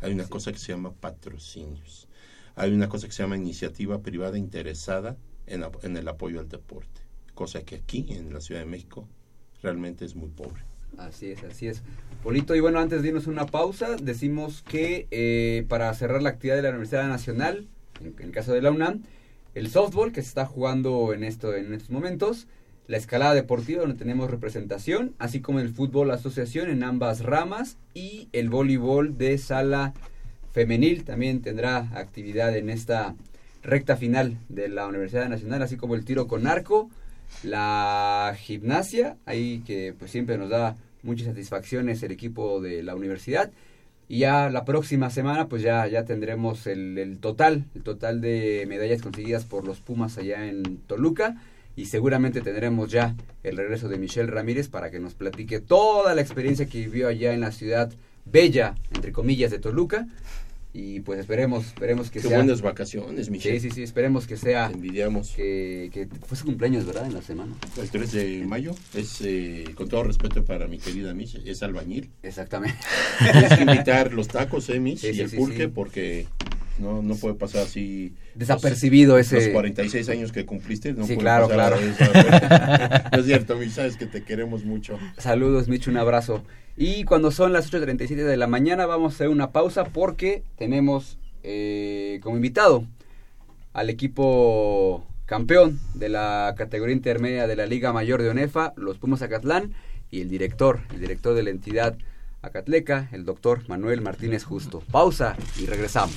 Hay una cosa que se llama patrocinios. Hay una cosa que se llama iniciativa privada interesada en, en el apoyo al deporte. Cosa que aquí, en la Ciudad de México, realmente es muy pobre. Así es, así es. Polito, y bueno, antes de irnos una pausa, decimos que eh, para cerrar la actividad de la Universidad Nacional, en, en el caso de la UNAM, el softball que se está jugando en, esto, en estos momentos, la escalada deportiva donde tenemos representación, así como el fútbol asociación en ambas ramas y el voleibol de sala femenil también tendrá actividad en esta recta final de la Universidad Nacional, así como el tiro con arco, la gimnasia, ahí que pues siempre nos da muchas satisfacciones el equipo de la universidad. Y ya la próxima semana pues ya, ya tendremos el, el total, el total de medallas conseguidas por los Pumas allá en Toluca. Y seguramente tendremos ya el regreso de Michelle Ramírez para que nos platique toda la experiencia que vivió allá en la ciudad bella, entre comillas, de Toluca. Y pues esperemos, esperemos que Qué sea... buenas vacaciones, Michelle. Sí, sí, sí, esperemos que sea... Te envidiamos. Que, que fue su cumpleaños, ¿verdad? En la semana. El 3 de mayo es, eh, con todo respeto para mi querida Mish, es albañil. Exactamente. Tienes que invitar los tacos, eh, Sí, y sí, el pulque, sí. porque no, no puede pasar así... Desapercibido los, ese- Los 46 años que cumpliste, no Sí, puede claro, pasar claro. [laughs] no es cierto, Mish, sabes que te queremos mucho. Saludos, Micho, un abrazo. Y cuando son las 8.37 de la mañana vamos a hacer una pausa porque tenemos eh, como invitado al equipo campeón de la categoría intermedia de la Liga Mayor de ONEFA, los Pumas Acatlán, y el director, el director de la entidad Acatleca, el doctor Manuel Martínez Justo. Pausa y regresamos.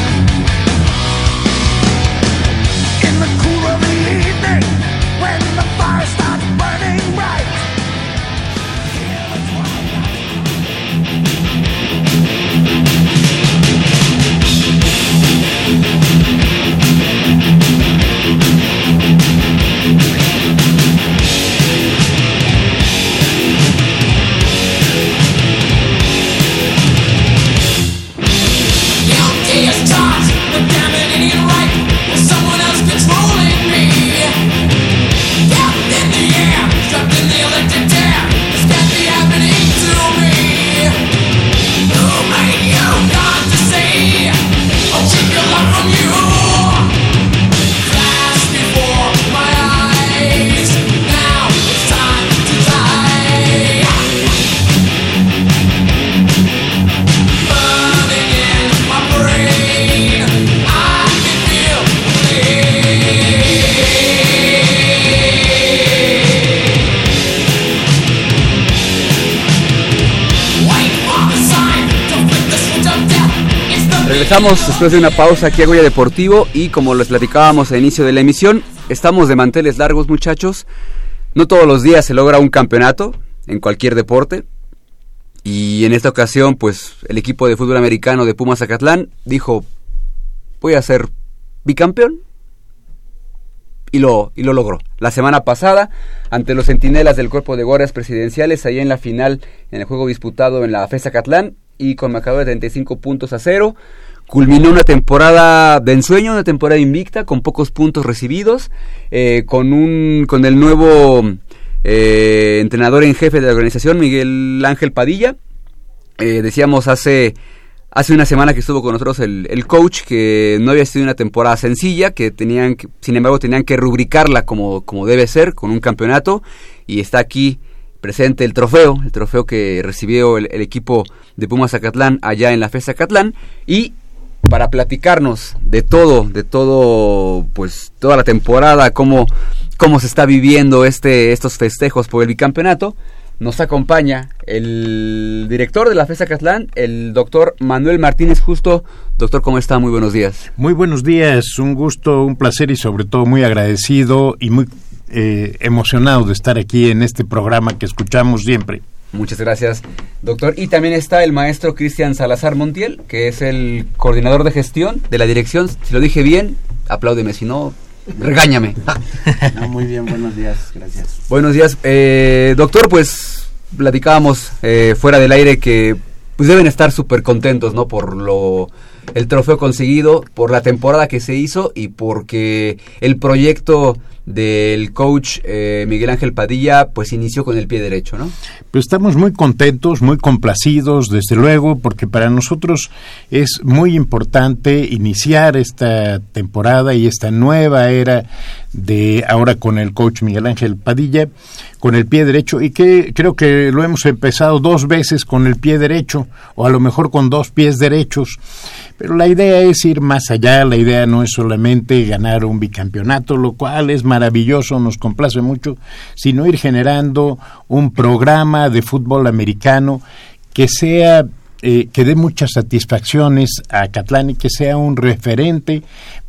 Después de una pausa aquí a Goya Deportivo y como les platicábamos al inicio de la emisión, estamos de manteles largos muchachos. No todos los días se logra un campeonato en cualquier deporte. Y en esta ocasión, pues el equipo de fútbol americano de Pumas Zacatlán dijo, voy a ser bicampeón. Y lo, y lo logró. La semana pasada, ante los centinelas del cuerpo de guardias presidenciales, ahí en la final, en el juego disputado en la FES Zacatlán, y con marcador de 35 puntos a cero, culminó una temporada de ensueño, una temporada invicta, con pocos puntos recibidos, eh, con, un, con el nuevo eh, entrenador en jefe de la organización, Miguel Ángel Padilla. Eh, decíamos hace, hace una semana que estuvo con nosotros el, el coach, que no había sido una temporada sencilla, que tenían, que- sin embargo, tenían que rubricarla como, como debe ser, con un campeonato, y está aquí presente el trofeo, el trofeo que recibió el, el equipo de Pumas Zacatlán allá en la FES Zacatlán, y para platicarnos de todo, de todo, pues toda la temporada, cómo, cómo se está viviendo este, estos festejos por el bicampeonato, nos acompaña el director de la FES Zacatlán, el doctor Manuel Martínez Justo. Doctor, ¿cómo está? Muy buenos días. Muy buenos días, un gusto, un placer y sobre todo muy agradecido y muy eh, emocionado de estar aquí en este programa que escuchamos siempre. Muchas gracias, doctor. Y también está el maestro Cristian Salazar Montiel, que es el coordinador de gestión de la dirección. Si lo dije bien, apláudeme, si no, regáñame. [laughs] No, muy bien, buenos días, gracias. Buenos días, eh, doctor. Pues platicábamos eh, fuera del aire que pues deben estar súper contentos, ¿no? Por lo el trofeo conseguido, por la temporada que se hizo y porque el proyecto del coach eh, Miguel Ángel Padilla pues inició con el pie derecho, ¿no? Pues estamos muy contentos, muy complacidos, desde luego, porque para nosotros es muy importante iniciar esta temporada y esta nueva era de ahora con el coach Miguel Ángel Padilla, con el pie derecho, y que creo que lo hemos empezado dos veces con el pie derecho, o a lo mejor con dos pies derechos. Pero la idea es ir más allá, la idea no es solamente ganar un bicampeonato, lo cual es maravilloso, nos complace mucho, sino ir generando un programa de fútbol americano que sea eh, que dé muchas satisfacciones a Catlán y que sea un referente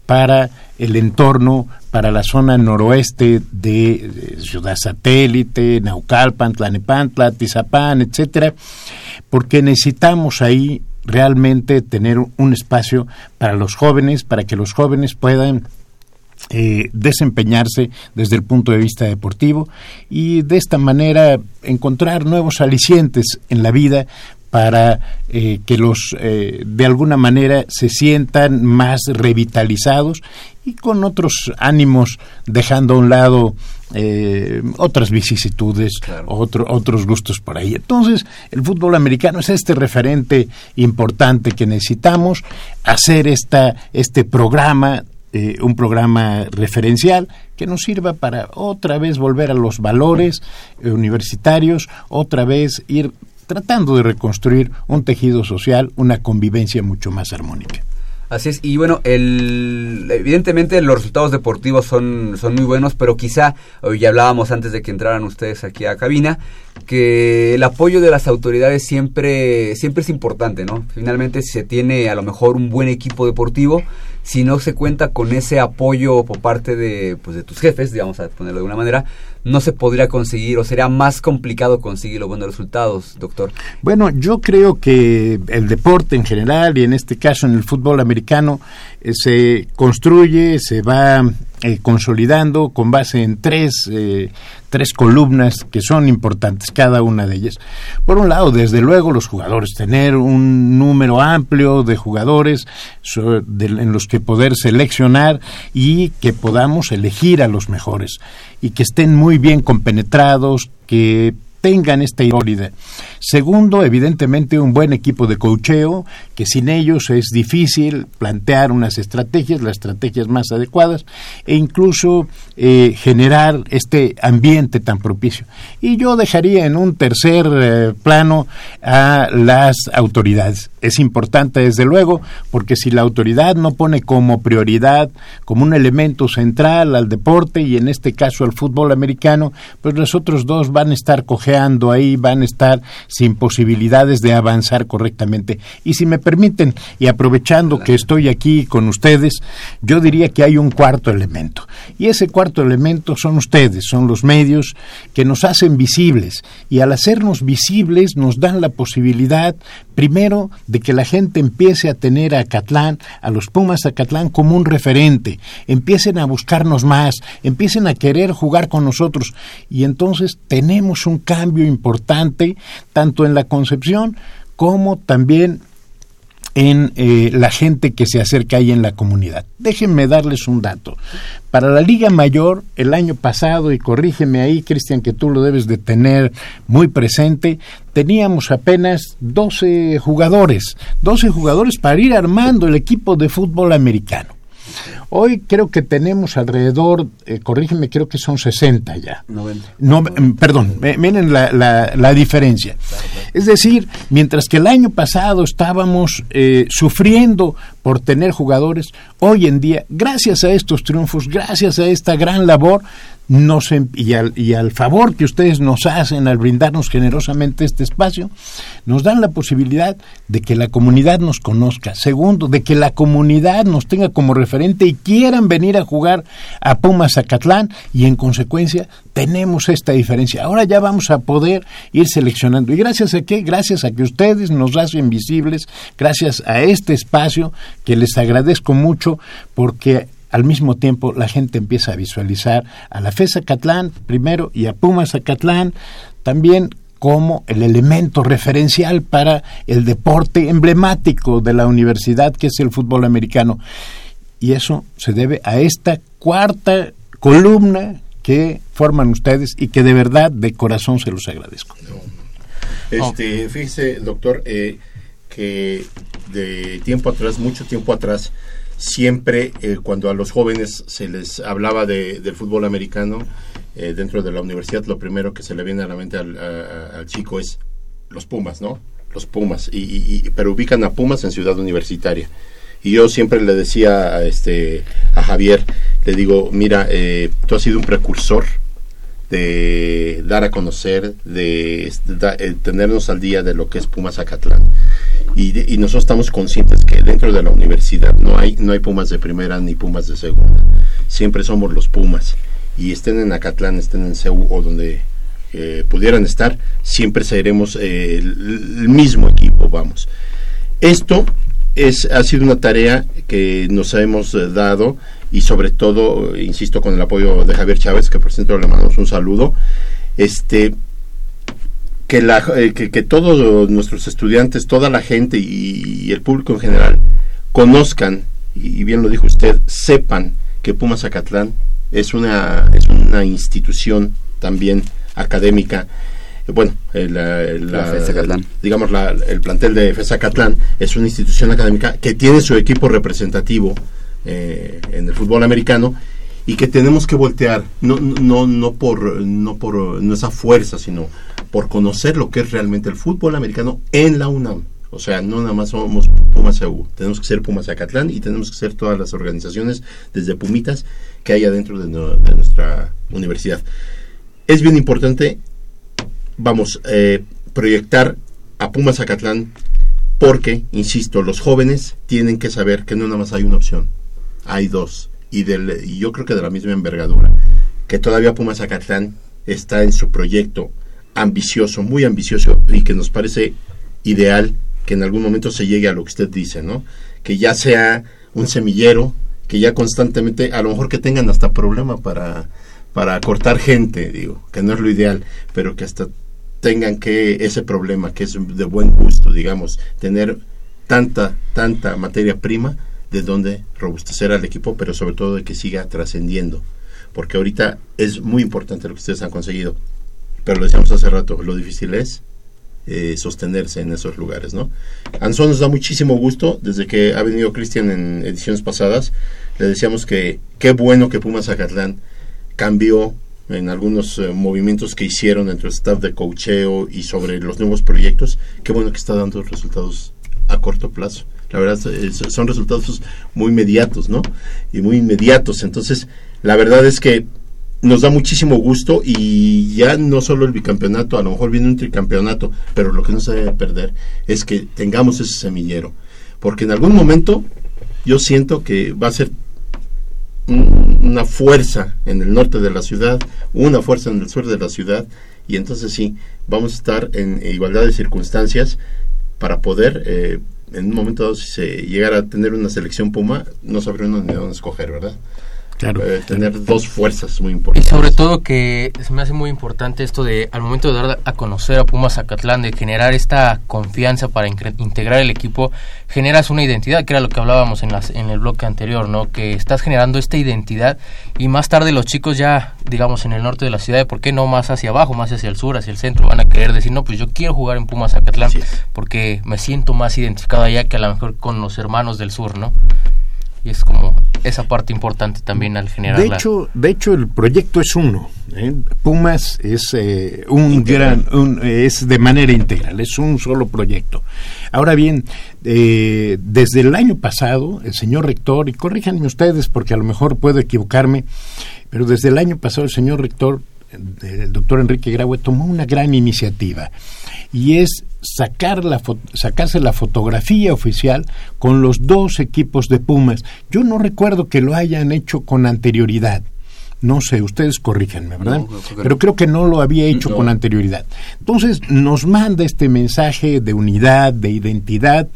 para el entorno, para la zona noroeste de Ciudad Satélite, Naucalpan, Tlanepantla, Tizapán, etcétera, porque necesitamos ahí realmente tener un espacio para los jóvenes, para que los jóvenes puedan eh, desempeñarse desde el punto de vista deportivo y de esta manera encontrar nuevos alicientes en la vida para eh, que los eh, de alguna manera se sientan más revitalizados y con otros ánimos dejando a un lado eh, otras vicisitudes, otro- otros gustos por ahí. Entonces, el fútbol americano es este referente importante que necesitamos, hacer esta, este programa, eh, un programa referencial que nos sirva para otra vez volver a los valores eh, universitarios, otra vez ir tratando de reconstruir un tejido social, una convivencia mucho más armónica. Así es, y bueno, el, evidentemente los resultados deportivos son, son muy buenos, pero quizá, hoy ya hablábamos antes de que entraran ustedes aquí a cabina, que el apoyo de las autoridades siempre, siempre es importante, ¿no? Finalmente, si se tiene a lo mejor un buen equipo deportivo, si no se cuenta con ese apoyo por parte de, pues, de tus jefes, digamos a ponerlo de alguna manera, no se podría conseguir o sería más complicado conseguir los buenos resultados, doctor. Bueno, yo creo que el deporte en general y en este caso en el fútbol americano eh, se construye, se va eh, consolidando con base en tres, eh, tres columnas que son importantes, cada una de ellas. Por un lado, desde luego, los jugadores, tener un número amplio de jugadores en los que poder seleccionar y que podamos elegir a los mejores y que estén muy bien compenetrados, que tengan esta sólida. Segundo, evidentemente un buen equipo de cocheo, que sin ellos es difícil plantear unas estrategias, las estrategias más adecuadas, e incluso eh, generar este ambiente tan propicio. Y yo dejaría en un tercer eh, plano a las autoridades. Es importante, desde luego, porque si la autoridad no pone como prioridad, como un elemento central al deporte y en este caso al fútbol americano, pues los otros dos van a estar cojeando cojeando ahí, van a estar sin posibilidades de avanzar correctamente. Y si me permiten, y aprovechando que estoy aquí con ustedes, yo diría que hay un cuarto elemento. Y ese cuarto elemento son ustedes, son los medios que nos hacen visibles. Y al hacernos visibles nos dan la posibilidad, primero, de que la gente empiece a tener a Acatlán, a los Pumas Acatlán como un referente, empiecen a buscarnos más, empiecen a querer jugar con nosotros. Y entonces tenemos un cambio importante, tanto en la concepción como también en eh, la gente que se acerca ahí en la comunidad. Déjenme darles un dato. Para la Liga Mayor, el año pasado, y corrígeme ahí, Cristian, que tú lo debes de tener muy presente, teníamos apenas 12 jugadores, 12 jugadores para ir armando el equipo de fútbol americano. Hoy creo que tenemos alrededor, eh, corrígeme, creo que son 60 ya. 90. No, perdón, miren la, la, la diferencia. Es decir, mientras que el año pasado estábamos eh, sufriendo por tener jugadores, hoy en día, gracias a estos triunfos, gracias a esta gran labor, nos, em- y, al, y al favor que ustedes nos hacen al brindarnos generosamente este espacio, nos dan la posibilidad de que la comunidad nos conozca. Segundo, de que la comunidad nos tenga como referente y quieran venir a jugar a Pumas Zacatlán y en consecuencia tenemos esta diferencia. Ahora ya vamos a poder ir seleccionando. ¿Y gracias a qué? Gracias a que ustedes nos hacen visibles, gracias a este espacio que les agradezco mucho porque al mismo tiempo la gente empieza a visualizar a la FES Zacatlán primero y a Pumas Zacatlán también como el elemento referencial para el deporte emblemático de la universidad que es el fútbol americano. Y eso se debe a esta cuarta columna que forman ustedes y que de verdad de corazón se los agradezco. Este, fíjese, doctor, eh, que de tiempo atrás, mucho tiempo atrás, siempre eh, cuando a los jóvenes se les hablaba de, del fútbol americano eh, dentro de la universidad, lo primero que se le viene a la mente al, a- al chico es los Pumas, ¿no? Los Pumas, y- y- pero ubican a Pumas en Ciudad Universitaria. Y yo siempre le decía a, este, a Javier, le digo, mira, eh, tú has sido un precursor de dar a conocer, de este, da- eh, tenernos al día de lo que es Pumas Zacatlán. Y, de- y nosotros estamos conscientes que dentro de la universidad no hay, no hay Pumas de primera ni Pumas de segunda. Siempre somos los Pumas. Y estén en Acatlán, estén en CEU o donde eh, pudieran estar, siempre seremos eh, el, el mismo equipo, vamos. Esto es, ha sido una tarea que nos hemos eh, dado y sobre todo, insisto, con el apoyo de Javier Chávez, que por cierto le mandamos un saludo, este que, la, eh, que, que todos nuestros estudiantes, toda la gente y, y el público en general conozcan, y bien lo dijo usted, sepan que Pumas Zacatlán es una, es una institución también académica. Bueno, eh, la, la- La digamos, la- el plantel de FES Zacatlán es una institución académica que tiene su equipo representativo eh, en el fútbol americano y que tenemos que voltear no no no por no por nuestra fuerza sino por conocer lo que es realmente el fútbol americano en la UNAM. O sea no nada más somos Pumas EU tenemos que ser Pumas Zacatlán y tenemos que ser todas las organizaciones desde Pumitas que hay adentro de, no- nuestra universidad. Es bien importante vamos eh, proyectar a Pumas Zacatlán porque insisto los jóvenes tienen que saber que no nada más hay una opción hay dos y, del, y yo creo que de la misma envergadura que todavía Pumas Zacatlán está en su proyecto ambicioso, muy ambicioso y que nos parece ideal que en algún momento se llegue a lo que usted dice, ¿no? Que ya sea un semillero, que ya constantemente, a lo mejor que tengan hasta problema para, para cortar gente, digo, que no es lo ideal, pero que hasta tengan que ese problema, que es de buen gusto, digamos, tener tanta, tanta materia prima de donde robustecer al equipo, pero sobre todo de que siga trascendiendo. Porque ahorita es muy importante lo que ustedes han conseguido. Pero lo decíamos hace rato, lo difícil es eh, sostenerse en esos lugares, ¿no? Anson nos da muchísimo gusto, desde que ha venido Cristian en ediciones pasadas, le decíamos que qué bueno que Pumas Zacatlán cambió en algunos eh, movimientos que hicieron entre el staff de cocheo y sobre los nuevos proyectos, qué bueno que está dando resultados a corto plazo. La verdad, son resultados muy inmediatos, ¿no? Y muy inmediatos. Entonces, la verdad es que nos da muchísimo gusto y ya no solo el bicampeonato, a lo mejor viene un tricampeonato, pero lo que no se debe perder es que tengamos ese semillero, porque en algún momento yo siento que va a ser un- una fuerza en el norte de la ciudad, una fuerza en el sur de la ciudad, y entonces sí, vamos a estar en igualdad de circunstancias para poder, eh, en un momento dado, si se llegara a tener una selección Puma, no sabría uno ni dónde escoger, ¿verdad? Claro. Eh, tener dos fuerzas muy Y importantes. sobre todo que se me hace muy importante esto de, al momento de dar a conocer a Pumas Zacatlán, de generar esta confianza para integrar el equipo, generas una identidad, que era lo que hablábamos en, las, en el bloque anterior, ¿no? Que estás generando esta identidad y más tarde los chicos ya, digamos, en el norte de la ciudad, ¿por qué no más hacia abajo, más hacia el sur, hacia el centro? Van a querer decir, no, pues yo quiero jugar en Pumas Zacatlán porque me siento más identificado allá que a lo mejor con los hermanos del sur, ¿no? Y es como esa parte importante también al generar De la- hecho, de hecho el proyecto es uno. ¿eh? Pumas es eh, un Integral. gran, un- es de manera integral, es un solo proyecto. Ahora bien, eh, desde el año pasado, el señor rector, y corríjanme ustedes porque a lo mejor puedo equivocarme, pero desde el año pasado el señor rector, el doctor Enrique Graue, tomó una gran iniciativa y es sacar la sacarse la fotografía oficial con los dos equipos de Pumas. Yo no recuerdo que lo hayan hecho con anterioridad. No sé, ustedes corríjanme, ¿verdad? No, creo que Pero creo que no lo había hecho No. con anterioridad. Entonces nos manda este mensaje de unidad, de identidad,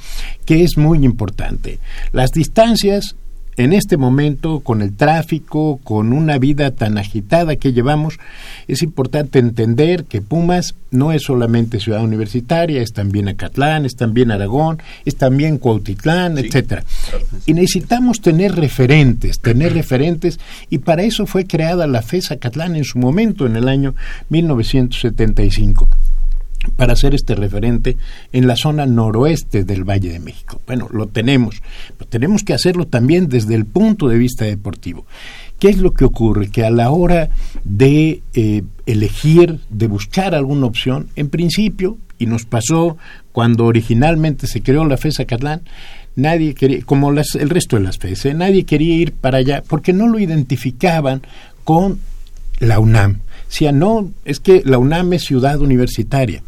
que es muy importante. Las distancias en este momento, con el tráfico, con una vida tan agitada que llevamos, es importante entender que Pumas no es solamente ciudad universitaria, es también Acatlán, es también Aragón, es también Cuautitlán, etcétera. Y necesitamos tener referentes, tener referentes, y para eso fue creada la FES Acatlán en su momento, en el año 1975 para ser este referente en la zona noroeste del Valle de México. Bueno, lo tenemos, pero tenemos que hacerlo también desde el punto de vista deportivo. ¿Qué es lo que ocurre? Que a la hora de eh, elegir, de buscar alguna opción, en principio, y nos pasó cuando originalmente se creó la FES Acatlán, nadie quería, como el resto de las FES, ¿eh? nadie quería ir para allá porque no lo identificaban con la UNAM. Decía, no, es que la UNAM es ciudad universitaria.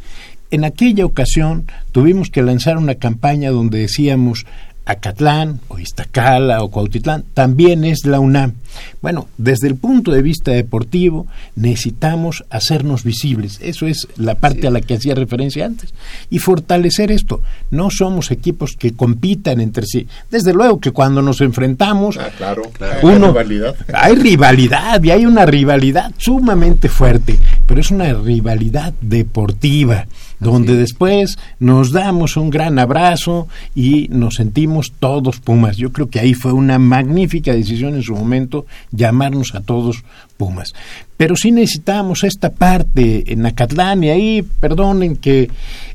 En aquella ocasión tuvimos que lanzar una campaña donde decíamos Acatlán o Iztacala o Cuautitlán también es la UNAM. Bueno, desde el punto de vista deportivo necesitamos hacernos visibles. Eso es la parte a la que hacía referencia antes. Y fortalecer esto. No somos equipos que compitan entre sí. Desde luego que cuando nos enfrentamos, Ah, claro, Uno- Hay rivalidad. hay rivalidad y hay una rivalidad sumamente fuerte, pero es una rivalidad deportiva, donde después nos damos un gran abrazo y nos sentimos todos Pumas. Yo creo que ahí fue una magnífica decisión en su momento llamarnos a todos Pumas. Pero sí necesitamos esta parte en Acatlán y ahí, perdonen que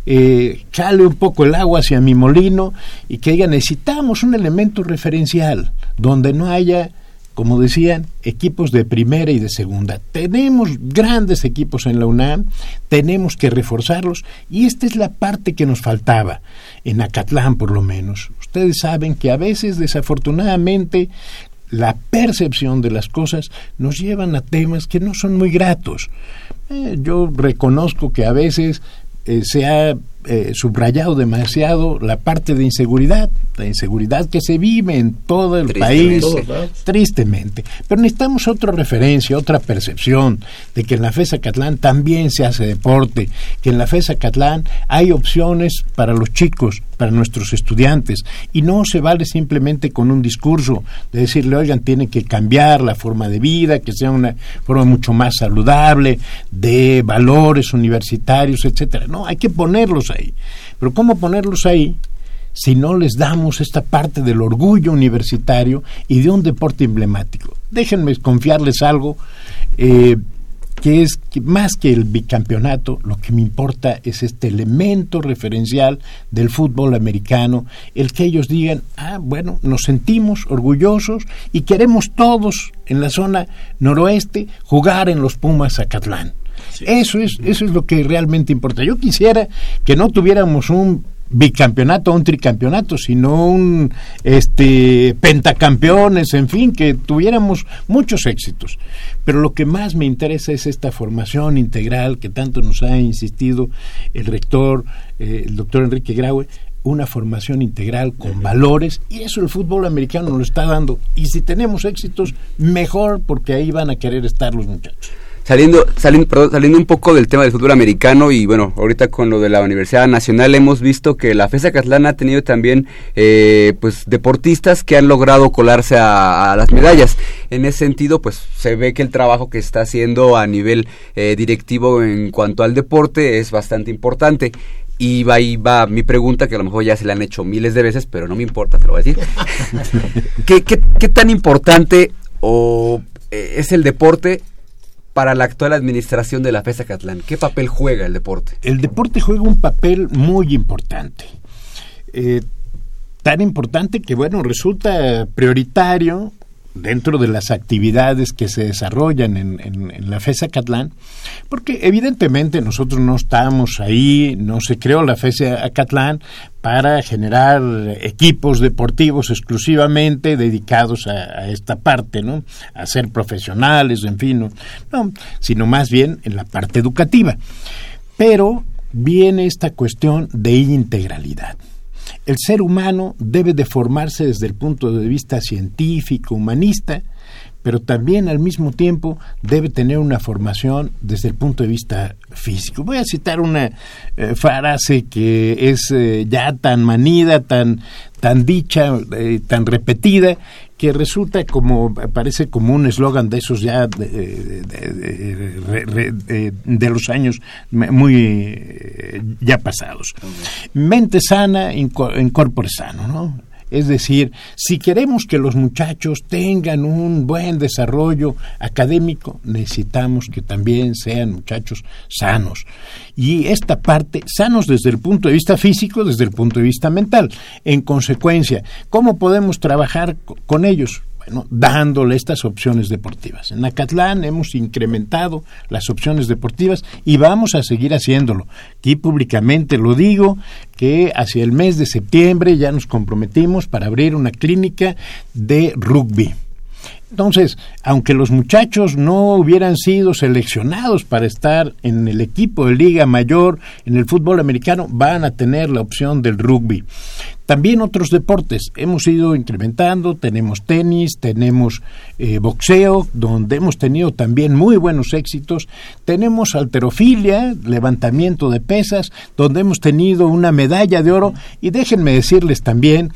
eh, jale un poco el agua hacia mi molino y que diga, necesitamos un elemento referencial donde no haya como decían, equipos de primera y de segunda. Tenemos grandes equipos en la UNAM, tenemos que reforzarlos y esta es la parte que nos faltaba, en Acatlán por lo menos. Ustedes saben que a veces, desafortunadamente, la percepción de las cosas nos llevan a temas que no son muy gratos. Eh, yo reconozco que a veces eh, se ha eh, subrayado demasiado la parte de inseguridad, la inseguridad que se vive en todo el Tristemente. país, Todos tristemente. Pero necesitamos otra referencia, otra percepción de que en la FESA Catlán también se hace deporte, que en la FESA Catlán hay opciones para los chicos, para nuestros estudiantes, y no se vale simplemente con un discurso de decirle, oigan, tienen que cambiar la forma de vida, que sea una forma mucho más saludable, de valores universitarios, etcétera. No, hay que ponerlos ahí. Pero ¿cómo ponerlos ahí? si no les damos esta parte del orgullo universitario y de un deporte emblemático. Déjenme confiarles algo eh, que es más que el bicampeonato, lo que me importa es este elemento referencial del fútbol americano, el que ellos digan, ah, bueno, nos sentimos orgullosos y queremos todos en la zona noroeste jugar en los Pumas Zacatlán. Eso es, eso es lo que realmente importa. Yo quisiera que no tuviéramos un bicampeonato o un tricampeonato, sino un este pentacampeones, en fin, que tuviéramos muchos éxitos. Pero lo que más me interesa es esta formación integral que tanto nos ha insistido el rector, eh, el doctor Enrique Graue, una formación integral con valores y eso el fútbol americano nos lo está dando. Y si tenemos éxitos, mejor porque ahí van a querer estar los muchachos. Saliendo, saliendo, perdón, saliendo un poco del tema del fútbol americano y bueno, ahorita con lo de la Universidad Nacional hemos visto que la FESA Catlán ha tenido también eh, pues deportistas que han logrado colarse a, a, las medallas. En ese sentido, pues se ve que el trabajo que está haciendo a nivel eh, directivo en cuanto al deporte es bastante importante. Y va, y va mi pregunta, que a lo mejor ya se la han hecho miles de veces, pero no me importa, te lo voy a decir. [laughs] ¿Qué, qué, qué tan importante o eh, es el deporte para la actual administración de la FESA Catlán? ¿Qué papel juega el deporte? El deporte juega un papel muy importante. Eh, tan importante que, bueno, resulta prioritario dentro de las actividades que se desarrollan en, la FESA Catlán, porque evidentemente nosotros no estamos ahí, no se creó la FESA Catlán para generar equipos deportivos exclusivamente dedicados a, esta parte, ¿no? A ser profesionales, en fin, no, sino más bien en la parte educativa. Pero viene esta cuestión de integralidad el ser humano debe de formarse desde el punto de vista científico, humanista, pero también al mismo tiempo debe tener una formación desde el punto de vista físico. Voy a citar una eh, frase que es eh, ya tan manida, tan, tan dicha, eh, tan repetida, que resulta como, parece como un eslogan de esos ya de, de, de, de, los años muy ya pasados. Mente sana, en corpore sano, ¿no? Es decir, si queremos que los muchachos tengan un buen desarrollo académico, necesitamos que también sean muchachos sanos. Y esta parte, sanos desde el punto de vista físico, desde el punto de vista mental. En consecuencia, ¿cómo podemos trabajar con ellos? Bueno, dándole estas opciones deportivas. En Acatlán hemos incrementado las opciones deportivas y vamos a seguir haciéndolo. Aquí públicamente lo digo, que hacia el mes de septiembre ya nos comprometimos para abrir una clínica de rugby. Entonces, aunque los muchachos no hubieran sido seleccionados para estar en el equipo de Liga Mayor, en el fútbol americano, van a tener la opción del rugby. También otros deportes. Hemos ido incrementando, tenemos tenis, tenemos eh, boxeo, donde hemos tenido también muy buenos éxitos, tenemos alterofilia, levantamiento de pesas, donde hemos tenido una medalla de oro. Y déjenme decirles también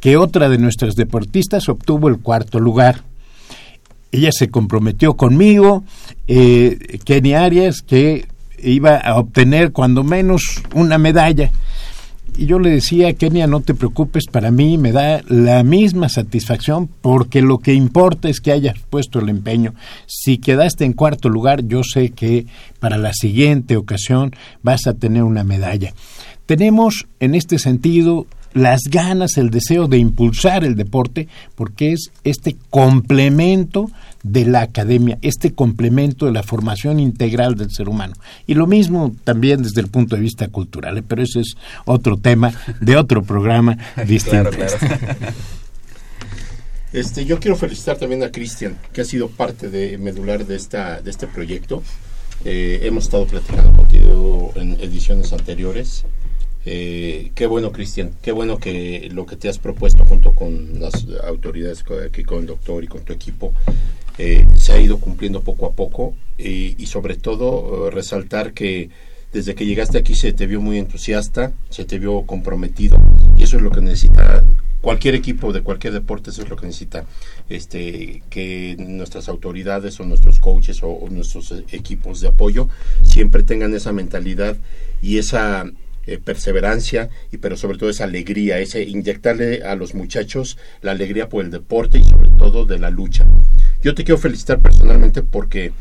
que otra de nuestras deportistas obtuvo el cuarto lugar ella se comprometió conmigo, eh, Kenny Arias, que iba a obtener cuando menos una medalla. Y yo le decía, Kenia, no te preocupes, para mí me da la misma satisfacción porque lo que importa es que hayas puesto el empeño. Si quedaste en cuarto lugar, yo sé que para la siguiente ocasión vas a tener una medalla. Tenemos en este sentido las ganas, el deseo de impulsar el deporte, porque es este complemento de la academia, este complemento de la formación integral del ser humano. Y lo mismo también desde el punto de vista cultural, ¿eh? pero ese es otro tema de otro programa [laughs] distinto. Claro, claro. [laughs] Este, yo quiero felicitar también a Cristian, que ha sido parte de medular de, esta, de este proyecto. Eh, hemos estado platicando contigo en ediciones anteriores eh, qué bueno, Cristian, qué bueno que lo que te has propuesto junto con las autoridades, aquí con el doctor y con tu equipo, eh, se ha ido cumpliendo poco a poco y, y sobre todo uh, resaltar que desde que llegaste aquí se te vio muy entusiasta, se te vio comprometido y eso es lo que necesita cualquier equipo de cualquier deporte eso es lo que necesita este que nuestras autoridades o nuestros coaches o, o nuestros equipos de apoyo siempre tengan esa mentalidad y esa eh, perseverancia y pero sobre todo esa alegría, ese inyectarle a los muchachos la alegría por el deporte y sobre todo de la lucha. Yo te quiero felicitar personalmente porque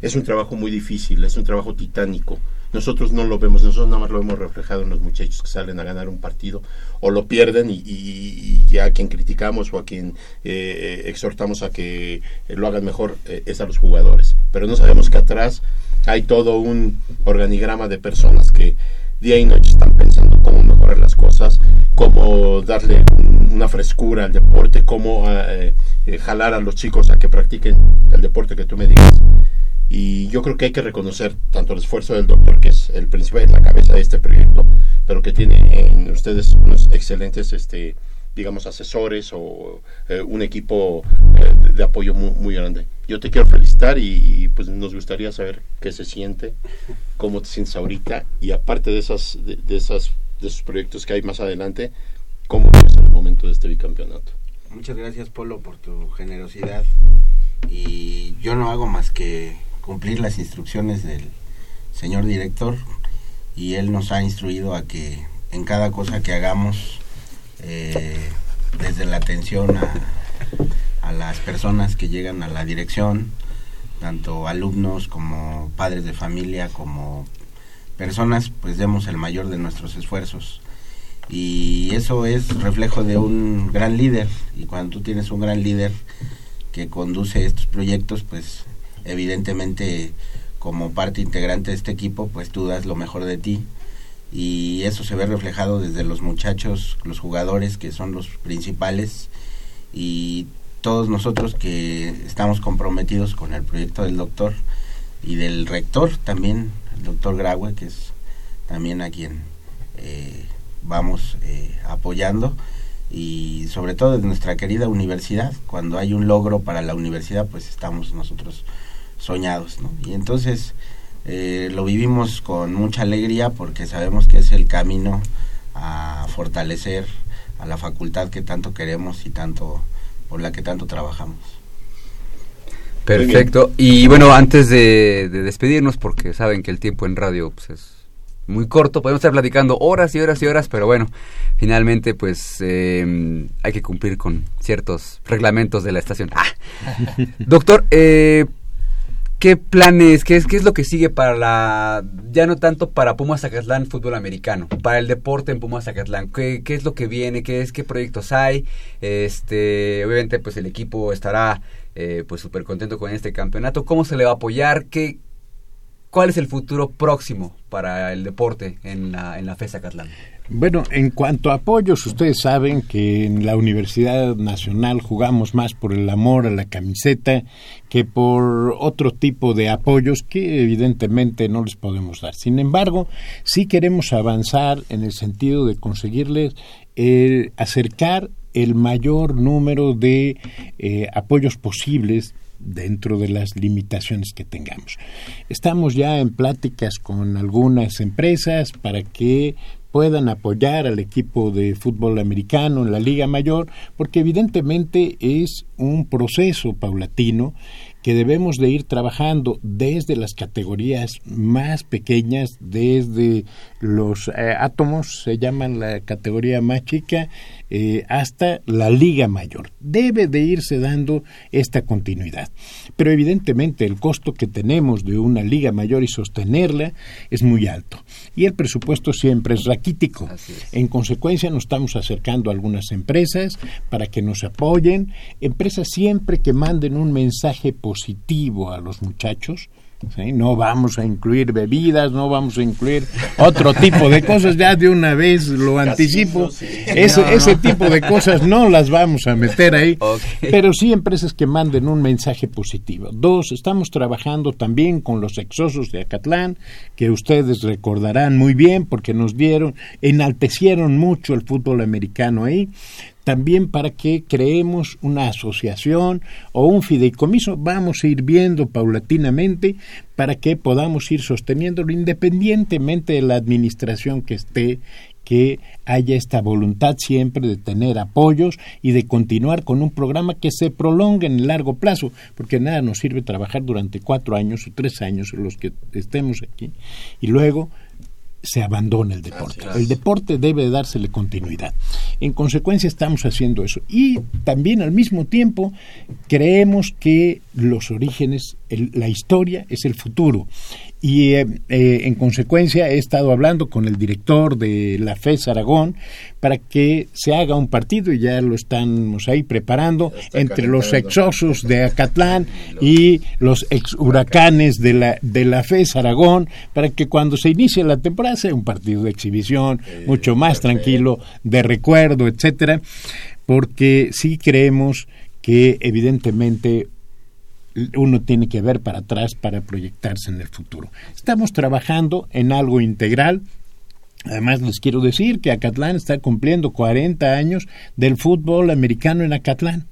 es un trabajo muy difícil, es un trabajo titánico. Nosotros no lo vemos, nosotros nada más lo hemos reflejado en los muchachos que salen a ganar un partido o lo pierden y, y, y a quien criticamos o a quien eh, exhortamos a que lo hagan mejor eh, es a los jugadores. Pero no sabemos que atrás hay todo un organigrama de personas que día y noche están pensando cómo mejorar las cosas, cómo darle un- una frescura al deporte, cómo eh, eh, jalar a los chicos a que practiquen el deporte que tú me digas. Y yo creo que hay que reconocer tanto el esfuerzo del doctor, que es el principal, la cabeza de este proyecto, pero que tiene en ustedes unos excelentes, este, digamos, asesores o eh, un equipo de, apoyo muy, grande. Yo te quiero felicitar y, pues nos gustaría saber qué se siente, cómo te sientes ahorita y aparte de esas, de esas, de esos proyectos que hay más adelante, cómo es el momento de este bicampeonato. Muchas gracias Polo por tu generosidad y yo no hago más que cumplir las instrucciones del señor director y él nos ha instruido a que en cada cosa que hagamos eh, desde la atención a, a las personas que llegan a la dirección tanto alumnos como padres de familia como personas pues demos el mayor de nuestros esfuerzos. Y eso es reflejo de un gran líder. Y cuando tú tienes un gran líder que conduce estos proyectos pues evidentemente como parte integrante de este equipo pues tú das lo mejor de ti. Y eso se ve reflejado desde los muchachos, los jugadores que son los principales. Y todos nosotros que estamos comprometidos con el proyecto del doctor y del rector también, el doctor Graue, que es también a quien eh, vamos eh, apoyando y sobre todo de nuestra querida universidad, cuando hay un logro para la universidad, pues estamos nosotros soñados, ¿no? Y entonces eh, lo vivimos con mucha alegría porque sabemos que es el camino a fortalecer a la facultad que tanto queremos y tanto por la que tanto trabajamos. Perfecto. Y bueno, antes de, de despedirnos, porque saben que el tiempo en radio pues, es muy corto, podemos estar platicando horas y horas y horas, pero bueno, finalmente pues eh, hay que cumplir con ciertos reglamentos de la estación. Ah. [laughs] Doctor, eh, ¿qué planes, qué es, qué es lo que sigue para la, ya no tanto para Pumas Zacatlán fútbol americano, para el deporte en Pumas Zacatlán? ¿Qué, qué es lo que viene? ¿Qué es, qué proyectos hay? Este, obviamente pues el equipo estará eh, pues súper contento con este campeonato. ¿Cómo se le va a apoyar? ¿Qué, ¿Cuál es el futuro próximo para el deporte en la, en la FES Zacatlán? Bueno, en cuanto a apoyos, ustedes saben que en la Universidad Nacional jugamos más por el amor a la camiseta que por otro tipo de apoyos que evidentemente no les podemos dar. Sin embargo, sí queremos avanzar en el sentido de conseguirles acercar el mayor número de eh, apoyos posibles dentro de las limitaciones que tengamos. Estamos ya en pláticas con algunas empresas para que puedan apoyar al equipo de fútbol americano en la Liga Mayor, porque evidentemente es un proceso paulatino que debemos de ir trabajando desde las categorías más pequeñas, desde los eh, átomos, se llaman la categoría más chica, eh, hasta la liga mayor. Debe de irse dando esta continuidad. Pero evidentemente el costo que tenemos de una liga mayor y sostenerla es muy alto. Y el presupuesto siempre es raquítico. En consecuencia nos estamos acercando a algunas empresas para que nos apoyen, empresas siempre que manden un mensaje positivo a los muchachos, ¿sí? no vamos a incluir bebidas, no vamos a incluir otro tipo de cosas, ya de una vez lo anticipo, ese tipo de cosas no las vamos a meter ahí, pero sí empresas que manden un mensaje positivo. Dos, estamos trabajando también con los exosos de Acatlán, que ustedes recordarán muy bien porque nos dieron, enaltecieron mucho el fútbol americano ahí también para que creemos una asociación o un fideicomiso. Vamos a ir viendo paulatinamente para que podamos ir sosteniéndolo independientemente de la administración que esté que haya esta voluntad siempre de tener apoyos y de continuar con un programa que se prolongue en largo plazo, porque nada nos sirve trabajar durante cuatro años o tres años los que estemos aquí y luego se abandona el deporte. El deporte debe dársele continuidad. En consecuencia estamos haciendo eso. Y también al mismo tiempo creemos que los orígenes, el- la historia es el futuro. Y eh, eh, en consecuencia he estado hablando con el director de la FES Aragón para que se haga un partido y ya lo estamos ahí preparando entre los exosos de Acatlán y los ex huracanes de la de la FES Aragón para que cuando se inicie la temporada sea un partido de exhibición mucho más tranquilo de recuerdo etcétera porque sí creemos que evidentemente uno tiene que ver para atrás para proyectarse en el futuro. Estamos trabajando en algo integral. Además, les quiero decir que Acatlán está cumpliendo 40 años del fútbol americano en Acatlán.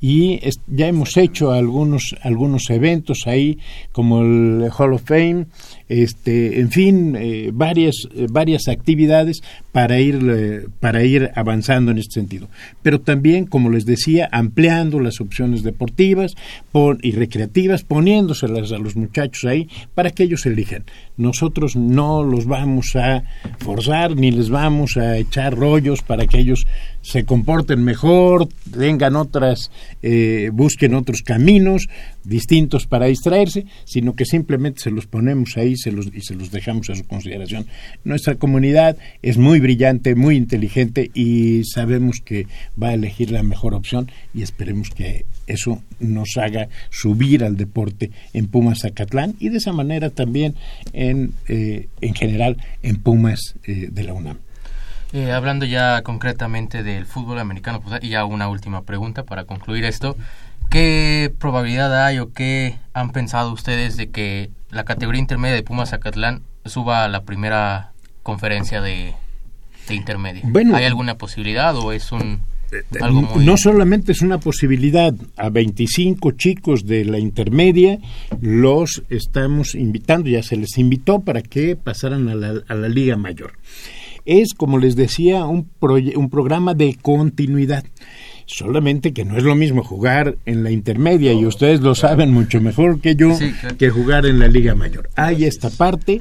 Y ya hemos hecho algunos, algunos eventos ahí, como el Hall of Fame, este, en fin, eh, varias, eh, varias actividades para ir, eh, para ir avanzando en este sentido. Pero también, como les decía, ampliando las opciones deportivas y recreativas, poniéndoselas a los muchachos ahí para que ellos elijan. Nosotros no los vamos a forzar ni les vamos a echar rollos para que ellos se comporten mejor, tengan otras, eh, busquen otros caminos distintos para distraerse, sino que simplemente se los ponemos ahí se los, y se los dejamos a su consideración. Nuestra comunidad es muy brillante, muy inteligente y sabemos que va a elegir la mejor opción y esperemos que eso nos haga subir al deporte en Pumas Zacatlán y de esa manera también en, eh, en general en Pumas eh, de la UNAM. Eh, hablando ya concretamente del fútbol americano, pues, y ya una última pregunta para concluir esto. ¿Qué probabilidad hay o qué han pensado ustedes de que la categoría intermedia de Pumas Zacatlán suba a la primera conferencia de, de intermedia? Bueno. ¿Hay alguna posibilidad o es un algo muy... No solamente es una posibilidad, a 25 chicos de la intermedia los estamos invitando, ya se les invitó para que pasaran a la, a la Liga Mayor. Es, como les decía, un, proye- un programa de continuidad. Solamente que no es lo mismo jugar en la intermedia, y ustedes lo saben mucho mejor que yo, Sí, claro. que jugar en la Liga Mayor. Hay esta parte,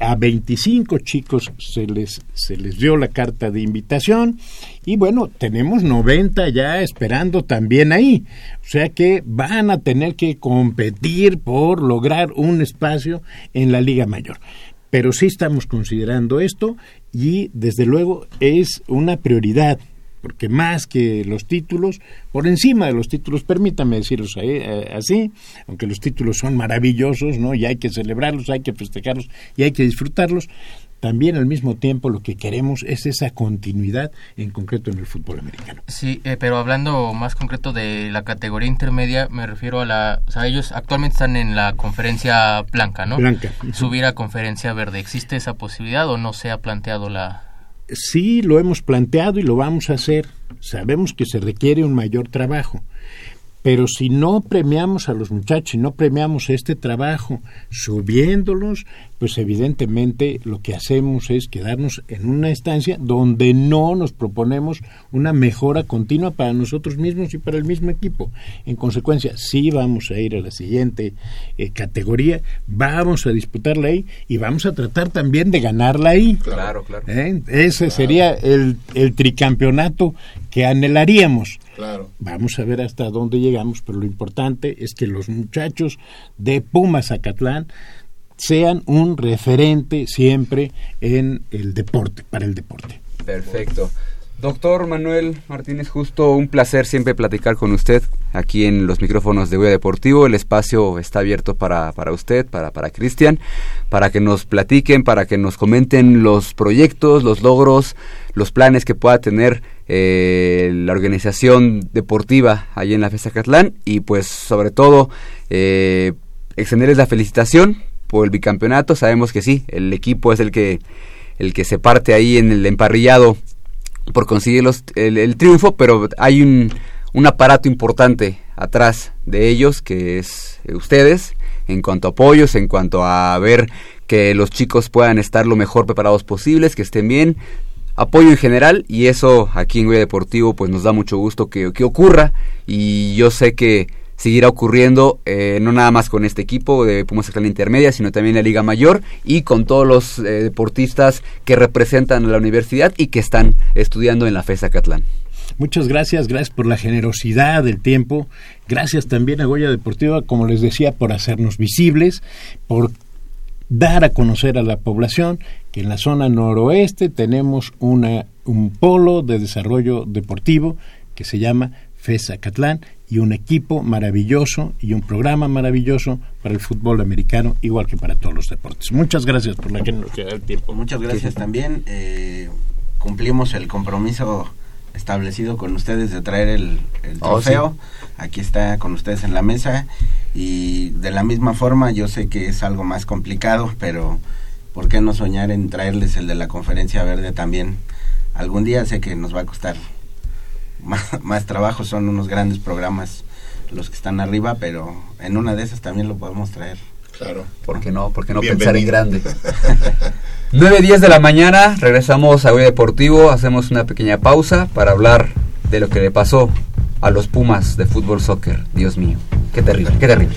a 25 chicos se les, se les dio la carta de invitación y bueno, tenemos 90 ya esperando también ahí. O sea que van a tener que competir por lograr un espacio en la Liga Mayor. Pero sí estamos considerando esto y desde luego es una prioridad porque más que los títulos, por encima de los títulos, permítame decirlos ahí, eh, así, aunque los títulos son maravillosos, ¿no? Y hay que celebrarlos, hay que festejarlos y hay que disfrutarlos, también al mismo tiempo lo que queremos es esa continuidad, en concreto en el fútbol americano. Sí, eh, pero hablando más concreto de la categoría intermedia, me refiero a la... O sea, ellos actualmente están en la conferencia blanca, ¿no? Blanca. Subir a conferencia verde. ¿Existe esa posibilidad o no se ha planteado la... Sí, lo hemos planteado y lo vamos a hacer. Sabemos que se requiere un mayor trabajo. Pero si no premiamos a los muchachos, si no premiamos este trabajo subiéndolos, pues evidentemente lo que hacemos es quedarnos en una estancia donde no nos proponemos una mejora continua para nosotros mismos y para el mismo equipo. En consecuencia, sí vamos a ir a la siguiente eh, categoría, vamos a disputarla ahí y vamos a tratar también de ganarla ahí. Claro, claro. ¿Eh? Ese sería el, el tricampeonato que anhelaríamos. Claro. Vamos a ver hasta dónde llegamos, pero lo importante es que los muchachos de Pumas Zacatlán sean un referente siempre en el deporte, para el deporte. Perfecto. Doctor Manuel Martínez, justo un placer siempre platicar con usted aquí en los micrófonos de Goya Deportivo. El espacio está abierto para, para usted, para, para Cristian, para que nos platiquen, para que nos comenten los proyectos, los logros, los planes que pueda tener eh, la organización deportiva allí en la Fiesta Catlán y pues sobre todo eh, extenderles la felicitación por el bicampeonato. Sabemos que sí, el equipo es el que, el que se parte ahí en el emparrillado por conseguir los- el, el triunfo, pero hay un, un aparato importante atrás de ellos, que es eh, ustedes, en cuanto a apoyos, en cuanto a ver que los chicos puedan estar lo mejor preparados posibles, que estén bien, apoyo en general, y eso aquí en Goya Deportivo pues nos da mucho gusto que, que ocurra, y yo sé que seguirá ocurriendo eh, no nada más con este equipo de Pumas Zacatlán Intermedia, sino también la Liga Mayor y con todos los eh, deportistas que representan a la universidad y que están estudiando en la FES Catlán. Muchas gracias, gracias por la generosidad del tiempo, gracias también a Goya Deportiva, como les decía, por hacernos visibles, por dar a conocer a la población que en la zona noroeste tenemos una, un polo de desarrollo deportivo que se llama FESA Catlán y un equipo maravilloso y un programa maravilloso para el fútbol americano, igual que para todos los deportes. Muchas gracias por la generosidad del tiempo. Muchas gracias también. Eh, cumplimos el compromiso establecido con ustedes de traer el, el Oh, trofeo. Aquí está con ustedes en la mesa. Y de la misma forma, yo sé que es algo más complicado, pero ¿por qué no soñar en traerles el de la conferencia verde también? Algún día sé que nos va a costar [laughs] más, más trabajo, son unos grandes programas los que están arriba, pero en una de esas también lo podemos traer. Claro. ¿Por qué no? ¿Por qué no Bienvenido. pensar en grande? [laughs] 9, 10 de la mañana, regresamos a Goya Deportivo, hacemos una pequeña pausa para hablar de lo que le pasó a los Pumas de fútbol soccer. Dios mío, qué terrible, qué terrible.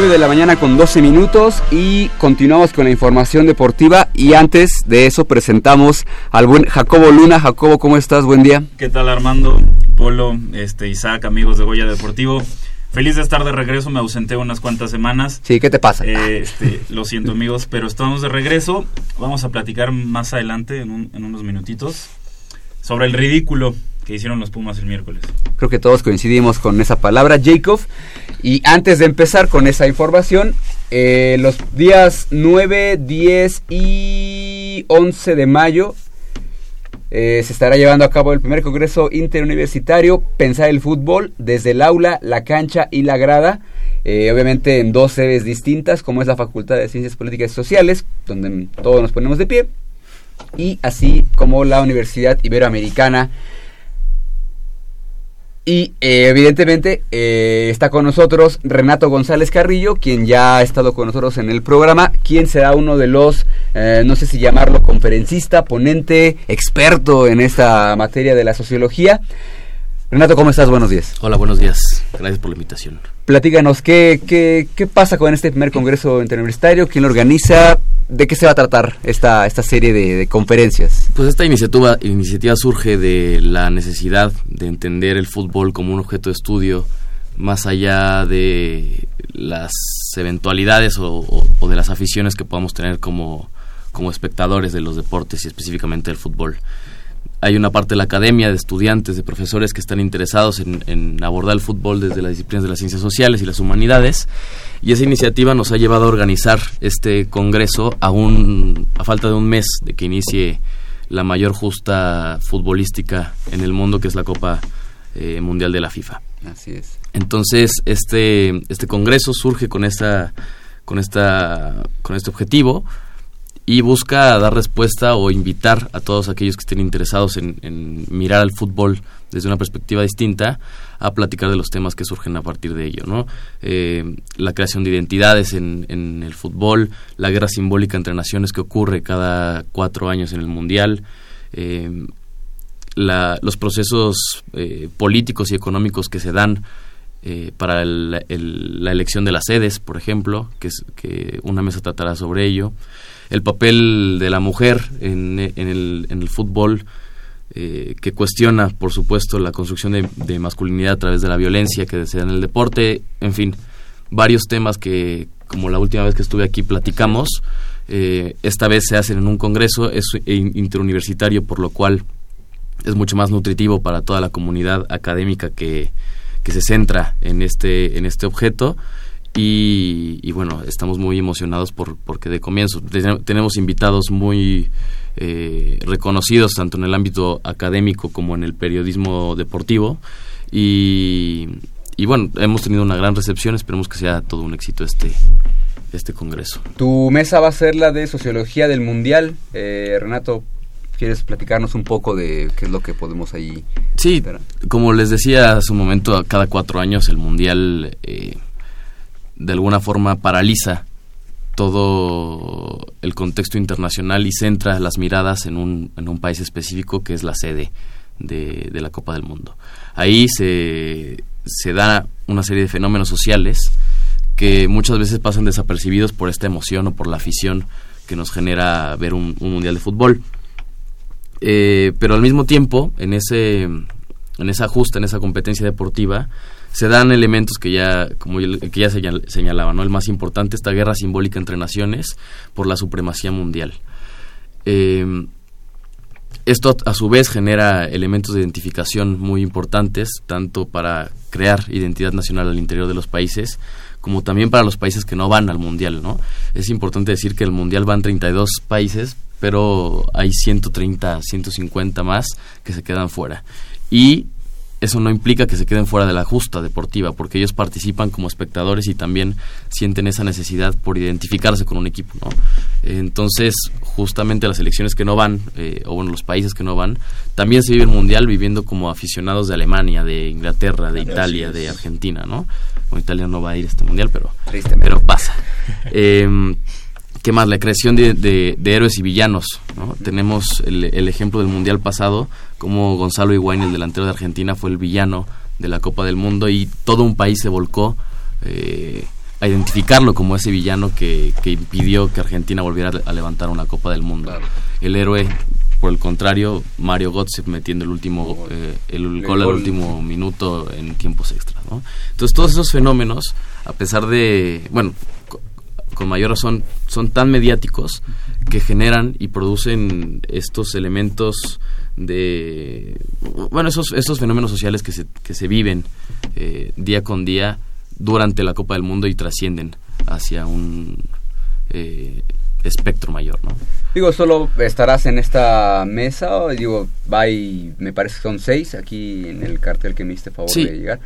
9 de la mañana con 12 minutos y continuamos con la información deportiva y antes de eso presentamos al buen Jacobo Luna. Jacobo, ¿cómo estás? Buen día. ¿Qué tal Armando, Polo, este, Isaac, amigos de Goya Deportivo? Feliz de estar de regreso, me ausenté unas cuantas semanas. Sí, ¿qué te pasa? Eh, este, lo siento amigos, pero estamos de regreso. Vamos a platicar más adelante, en, un- en unos minutitos, sobre el ridículo que hicieron los Pumas el miércoles. Creo que todos coincidimos con esa palabra, Jacob. Y antes de empezar con esa información, eh, los días 9, 10 y 11 de mayo eh, se estará llevando a cabo el primer Congreso Interuniversitario Pensar el Fútbol desde el aula, la cancha y la grada. eh, obviamente en dos sedes distintas, como es la Facultad de Ciencias Políticas y Sociales, donde todos nos ponemos de pie, y así como la Universidad Iberoamericana y eh, evidentemente eh, está con nosotros Renato González Carrillo, quien ya ha estado con nosotros en el programa, quien será uno de los, eh, no sé si llamarlo conferencista, ponente, experto en esta materia de la sociología. Renato, ¿cómo estás? Buenos días. Hola, buenos días. Gracias por la invitación. Platícanos, ¿qué, qué, qué pasa con este primer Congreso Interuniversitario? ¿Quién lo organiza? ¿De qué se va a tratar esta, esta serie de, conferencias? Pues esta iniciativa, surge de la necesidad de entender el fútbol como un objeto de estudio más allá de las eventualidades o, o- o de las aficiones que podamos tener como, como espectadores de los deportes y específicamente del fútbol. Hay una parte de la academia, de estudiantes, de profesores que están interesados en, en abordar el fútbol desde las disciplinas de las ciencias sociales y las humanidades. Y esa iniciativa nos ha llevado a organizar este congreso a, un, a falta de un mes de que inicie la mayor justa futbolística en el mundo, que es la Copa eh, Mundial de la FIFA. Así es. Entonces, este, este congreso surge con esta, con, esta, con este objetivo y busca dar respuesta o invitar a todos aquellos que estén interesados en, mirar al fútbol desde una perspectiva distinta a platicar de los temas que surgen a partir de ello, ¿no? Eh, la creación de identidades en, el fútbol, la guerra simbólica entre naciones que ocurre cada cuatro años en el mundial, eh, la- los procesos eh, políticos y económicos que se dan para la elección de las sedes, por ejemplo, que una mesa tratará sobre ello, el papel de la mujer en, en el, en el fútbol, eh, que cuestiona, por supuesto, la construcción de, masculinidad a través de la violencia que se en el deporte, en fin, varios temas que, como la última vez que estuve aquí, platicamos. Eh, esta vez se hacen en un congreso, es in- interuniversitario, por lo cual es mucho más nutritivo para toda la comunidad académica que, que se centra en este, en este objeto. Y, y bueno, estamos muy emocionados por, porque de comienzo ten- tenemos invitados muy eh, reconocidos tanto en el ámbito académico como en el periodismo deportivo. Y, y bueno, hemos tenido una gran recepción, esperemos que sea todo un éxito este, este congreso. Tu mesa va a ser la de Sociología del Mundial. Eh, Renato, ¿quieres platicarnos un poco de qué es lo que podemos ahí Sí, como les decía hace un momento, cada cuatro años el Mundial eh, de alguna forma paraliza todo el contexto internacional y centra las miradas en un, en un país específico que es la sede de, de la Copa del Mundo. Ahí se, se da una serie de fenómenos sociales que muchas veces pasan desapercibidos por esta emoción o por la afición que nos genera ver un, un Mundial de Fútbol. Eh, pero al mismo tiempo, en ese en esa justa, en esa competencia deportiva, se dan elementos que ya, como que ya señal- señalaba, ¿no? El más importante, esta guerra simbólica entre naciones por la supremacía mundial. Eh, esto a su vez genera elementos de identificación muy importantes, tanto para crear identidad nacional al interior de los países, como también para los países que no van al Mundial, ¿no? Es importante decir que el Mundial van 32 países, pero hay 130, 150 más que se quedan fuera. Y eso no implica que se queden fuera de la justa deportiva, porque ellos participan como espectadores y también sienten esa necesidad por identificarse con un equipo, ¿no? Entonces, justamente las elecciones que no van, eh, o bueno, los países que no van, también se vive el Mundial viviendo como aficionados de Alemania, de Inglaterra, de Italia, de Argentina, ¿no? Bueno, Italia no va a ir a este Mundial, pero, pero pasa. Eh, ¿Qué más? La creación de, de- de héroes y villanos. ¿no? Tenemos el, el ejemplo del Mundial pasado, como Gonzalo Higuaín, el delantero de Argentina, fue el villano de la Copa del Mundo y todo un país se volcó eh, a identificarlo como ese villano que, que impidió que Argentina volviera a levantar una Copa del Mundo. El héroe, por el contrario, Mario Götze metiendo el último eh, el, El gol al último minuto en tiempos extras. ¿no? Entonces todos esos fenómenos, a pesar de, bueno, co- con mayor razón, son tan mediáticos que generan y producen estos elementos de, bueno, esos, esos fenómenos sociales que se, que se viven eh, día con día durante la Copa del Mundo y trascienden hacia un eh, espectro mayor, ¿no? Digo, solo estarás en esta mesa, digo, va y me parece que son seis aquí en el cartel que me hiciste favor Sí. de llegar.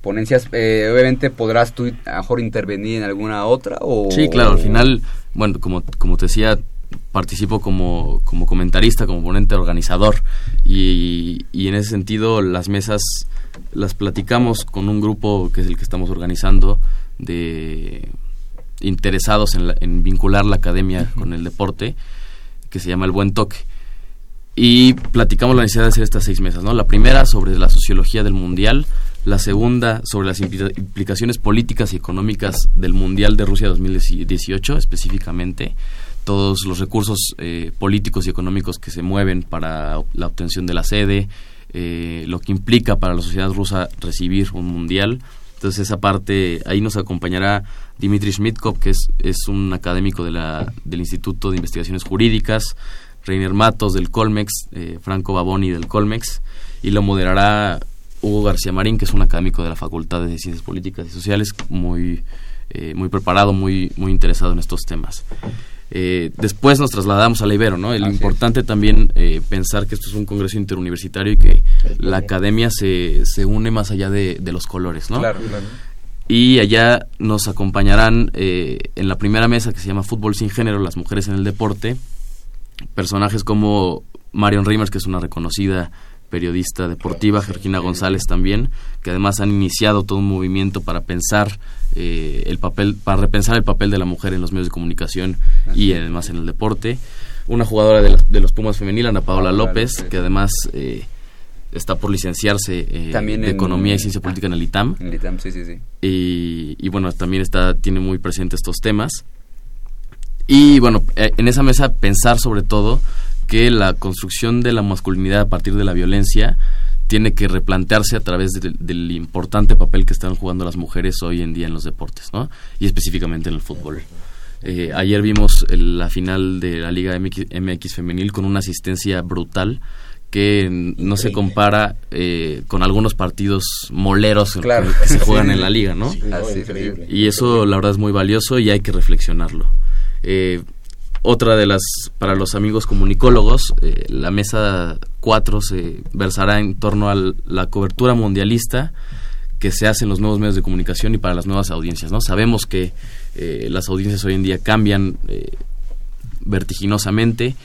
Ponencias, eh, obviamente podrás tú a mejor intervenir en alguna otra o... Sí, claro, al final, bueno, como, como te decía, participo como, como comentarista, como ponente organizador. Y, y en ese sentido las mesas las platicamos con un grupo que es el que estamos organizando de interesados en, la- en vincular la academia con el deporte que se llama El Buen Toque. Y platicamos la necesidad de hacer estas seis mesas, ¿no? La primera sobre la sociología del mundial, la segunda sobre las impli- implicaciones políticas y económicas del mundial de Rusia 2018 específicamente, todos los recursos eh, políticos y económicos que se mueven para la obtención de la sede, eh, lo que implica para la sociedad rusa recibir un mundial. Entonces esa parte, ahí nos acompañará Dimitri Schmidkov, que es, es un académico de la, del Instituto de Investigaciones Jurídicas, Reiner Matos del Colmex, eh, Franco Baboni del Colmex, y lo moderará Hugo García Marín, que es un académico de la Facultad de Ciencias Políticas y Sociales, muy, eh, muy preparado, muy, muy interesado en estos temas. Eh, después nos trasladamos a la Ibero, ¿no? El Así es. importante también eh, pensar que esto es un congreso interuniversitario y que la academia se, se une más allá de, de los colores, ¿no? Claro, claro. y allá nos acompañarán eh, en la primera mesa que se llama Fútbol sin género, las mujeres en el deporte, personajes como Marion Reimers, que es una reconocida periodista deportiva, Georgina González también, que además han iniciado todo un movimiento para pensar eh, el papel, para repensar el papel de la mujer en los medios de comunicación y además en el deporte. Una jugadora de, las- de los Pumas femenil, Ana Paola López, que además eh, está por licenciarse eh, También de en- Economía y Ciencia Política en el ITAM En el ITAM, sí, sí, sí. y, y, bueno, también está, tiene muy presente estos temas. Y bueno, eh, en esa mesa pensar sobre todo que la construcción de la masculinidad a partir de la violencia tiene que replantearse a través del- del importante papel que están jugando las mujeres hoy en día en los deportes, ¿no? Y específicamente en el fútbol. Eh, ayer vimos el- la final de la Liga MX, MX femenil con una asistencia brutal que no se compara eh, con algunos partidos moleros Claro. que se juegan en la liga, ¿no? Sí, no, Así, increíble. Y eso la verdad es muy valioso y hay que reflexionarlo. Eh, otra de las, para los amigos comunicólogos, eh, la mesa 4 se versará en torno a la cobertura mundialista que se hace en los nuevos medios de comunicación y para las nuevas audiencias. ¿no? Sabemos que eh, las audiencias hoy en día cambian eh, vertiginosamente,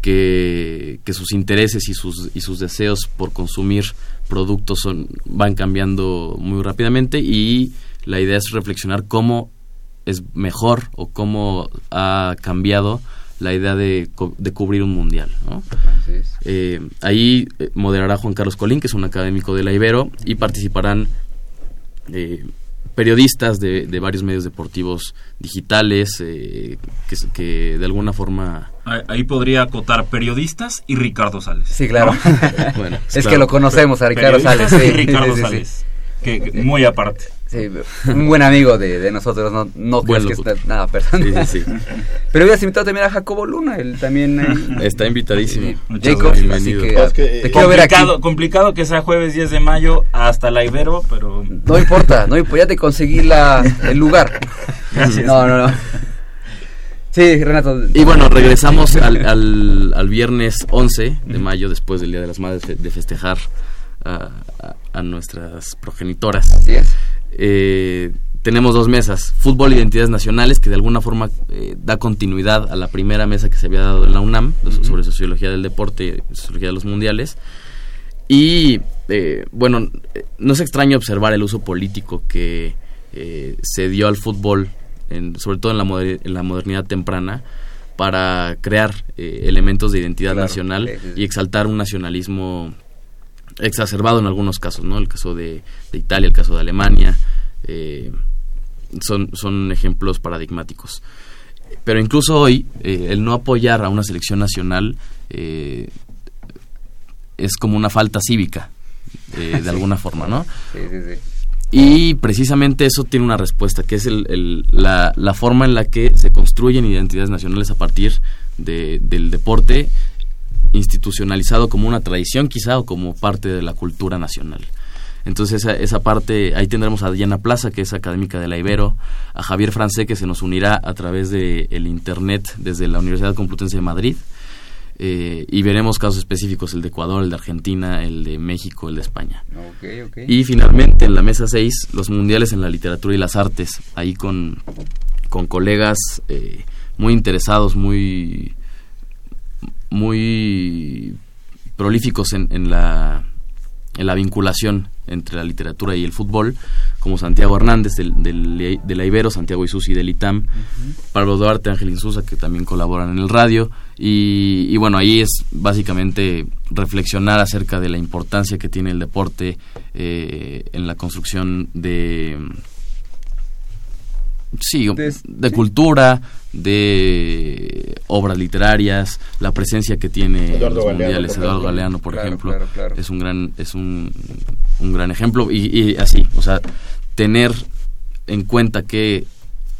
que, que sus intereses y sus, y sus deseos por consumir productos son, van cambiando muy rápidamente y la idea es reflexionar cómo es mejor o cómo ha cambiado la idea de, co- de cubrir un mundial. ¿no? Eh, ahí eh, moderará Juan Carlos Colín, que es un académico de la Ibero, y participarán eh, periodistas de, de varios medios deportivos digitales eh, que, de alguna forma... Ahí- Ahí podría acotar periodistas y Ricardo Sales. Sí, claro. [laughs] Bueno, es claro. que lo conocemos a Ricardo Sales. Sí, y Ricardo sí, sí, sí. Sales. Que, que muy aparte. Sí, un buen amigo de, de nosotros, no, no crees Buen que está nada personal. Sí, sí, sí. [laughs] Pero habías invitado también a Jacobo Luna, él también ahí. [laughs] Está invitadísimo. Muchas Jacob, gracias. así que Es que, te eh, quiero ver aquí. complicado, complicado que sea jueves 10 de mayo hasta la Ibero, pero No importa, no ya te conseguí la, el lugar. Gracias. No, no, no. Sí, Renato. Y bueno, regresamos al, al, al viernes 11 de mayo, después del Día de las Madres, de festejar a, a- a nuestras progenitoras. Así es. Eh, tenemos dos mesas, fútbol e identidades nacionales, que de alguna forma eh, da continuidad a la primera mesa que se había dado en la UNAM, sobre sociología del deporte, sociología de los mundiales. Y eh, bueno, no es extraño observar el uso político que se dio al fútbol, en- sobre todo en la, moder- en la modernidad temprana, para crear elementos de identidad Claro, nacional y exaltar un nacionalismo exacerbado en algunos casos, ¿no? El caso de, de Italia, el caso de Alemania, eh, son, son ejemplos paradigmáticos. Pero incluso hoy, eh, el no apoyar a una selección nacional eh, es como una falta cívica, eh, de [laughs] alguna forma, ¿no? Sí, sí, sí. Y precisamente eso tiene una respuesta, que es el- el- la, la forma en la que se construyen identidades nacionales a partir de- del deporte institucionalizado como una tradición quizá o como parte de la cultura nacional. Entonces esa, esa parte, ahí tendremos a Diana Plaza, que es académica de la Ibero, a Javier Francé, que se nos unirá a través del el Internet desde la Universidad Complutense de Madrid, eh, y veremos casos específicos, el de Ecuador, el de Argentina, el de México, el de España. Y finalmente en la mesa 6, los mundiales en la literatura y las artes, ahí con, con colegas eh, muy interesados, muy, muy prolíficos en, en la, en la vinculación entre la literatura y el fútbol, como Santiago Hernández del, del- de la Ibero, Santiago Isusi del ITAM, Pablo Duarte, Ángel Insusa, que también colaboran en el radio. Y, y bueno, ahí es básicamente reflexionar acerca de la importancia que tiene el deporte eh, en la construcción de... Sí, De- de, cultura, de obras literarias, la presencia que tiene Eduardo los Galeano, mundiales, por Eduardo. Galeano, por Claro, ejemplo, claro, claro. es un gran, es un, un gran ejemplo y, y así, o sea, tener en cuenta que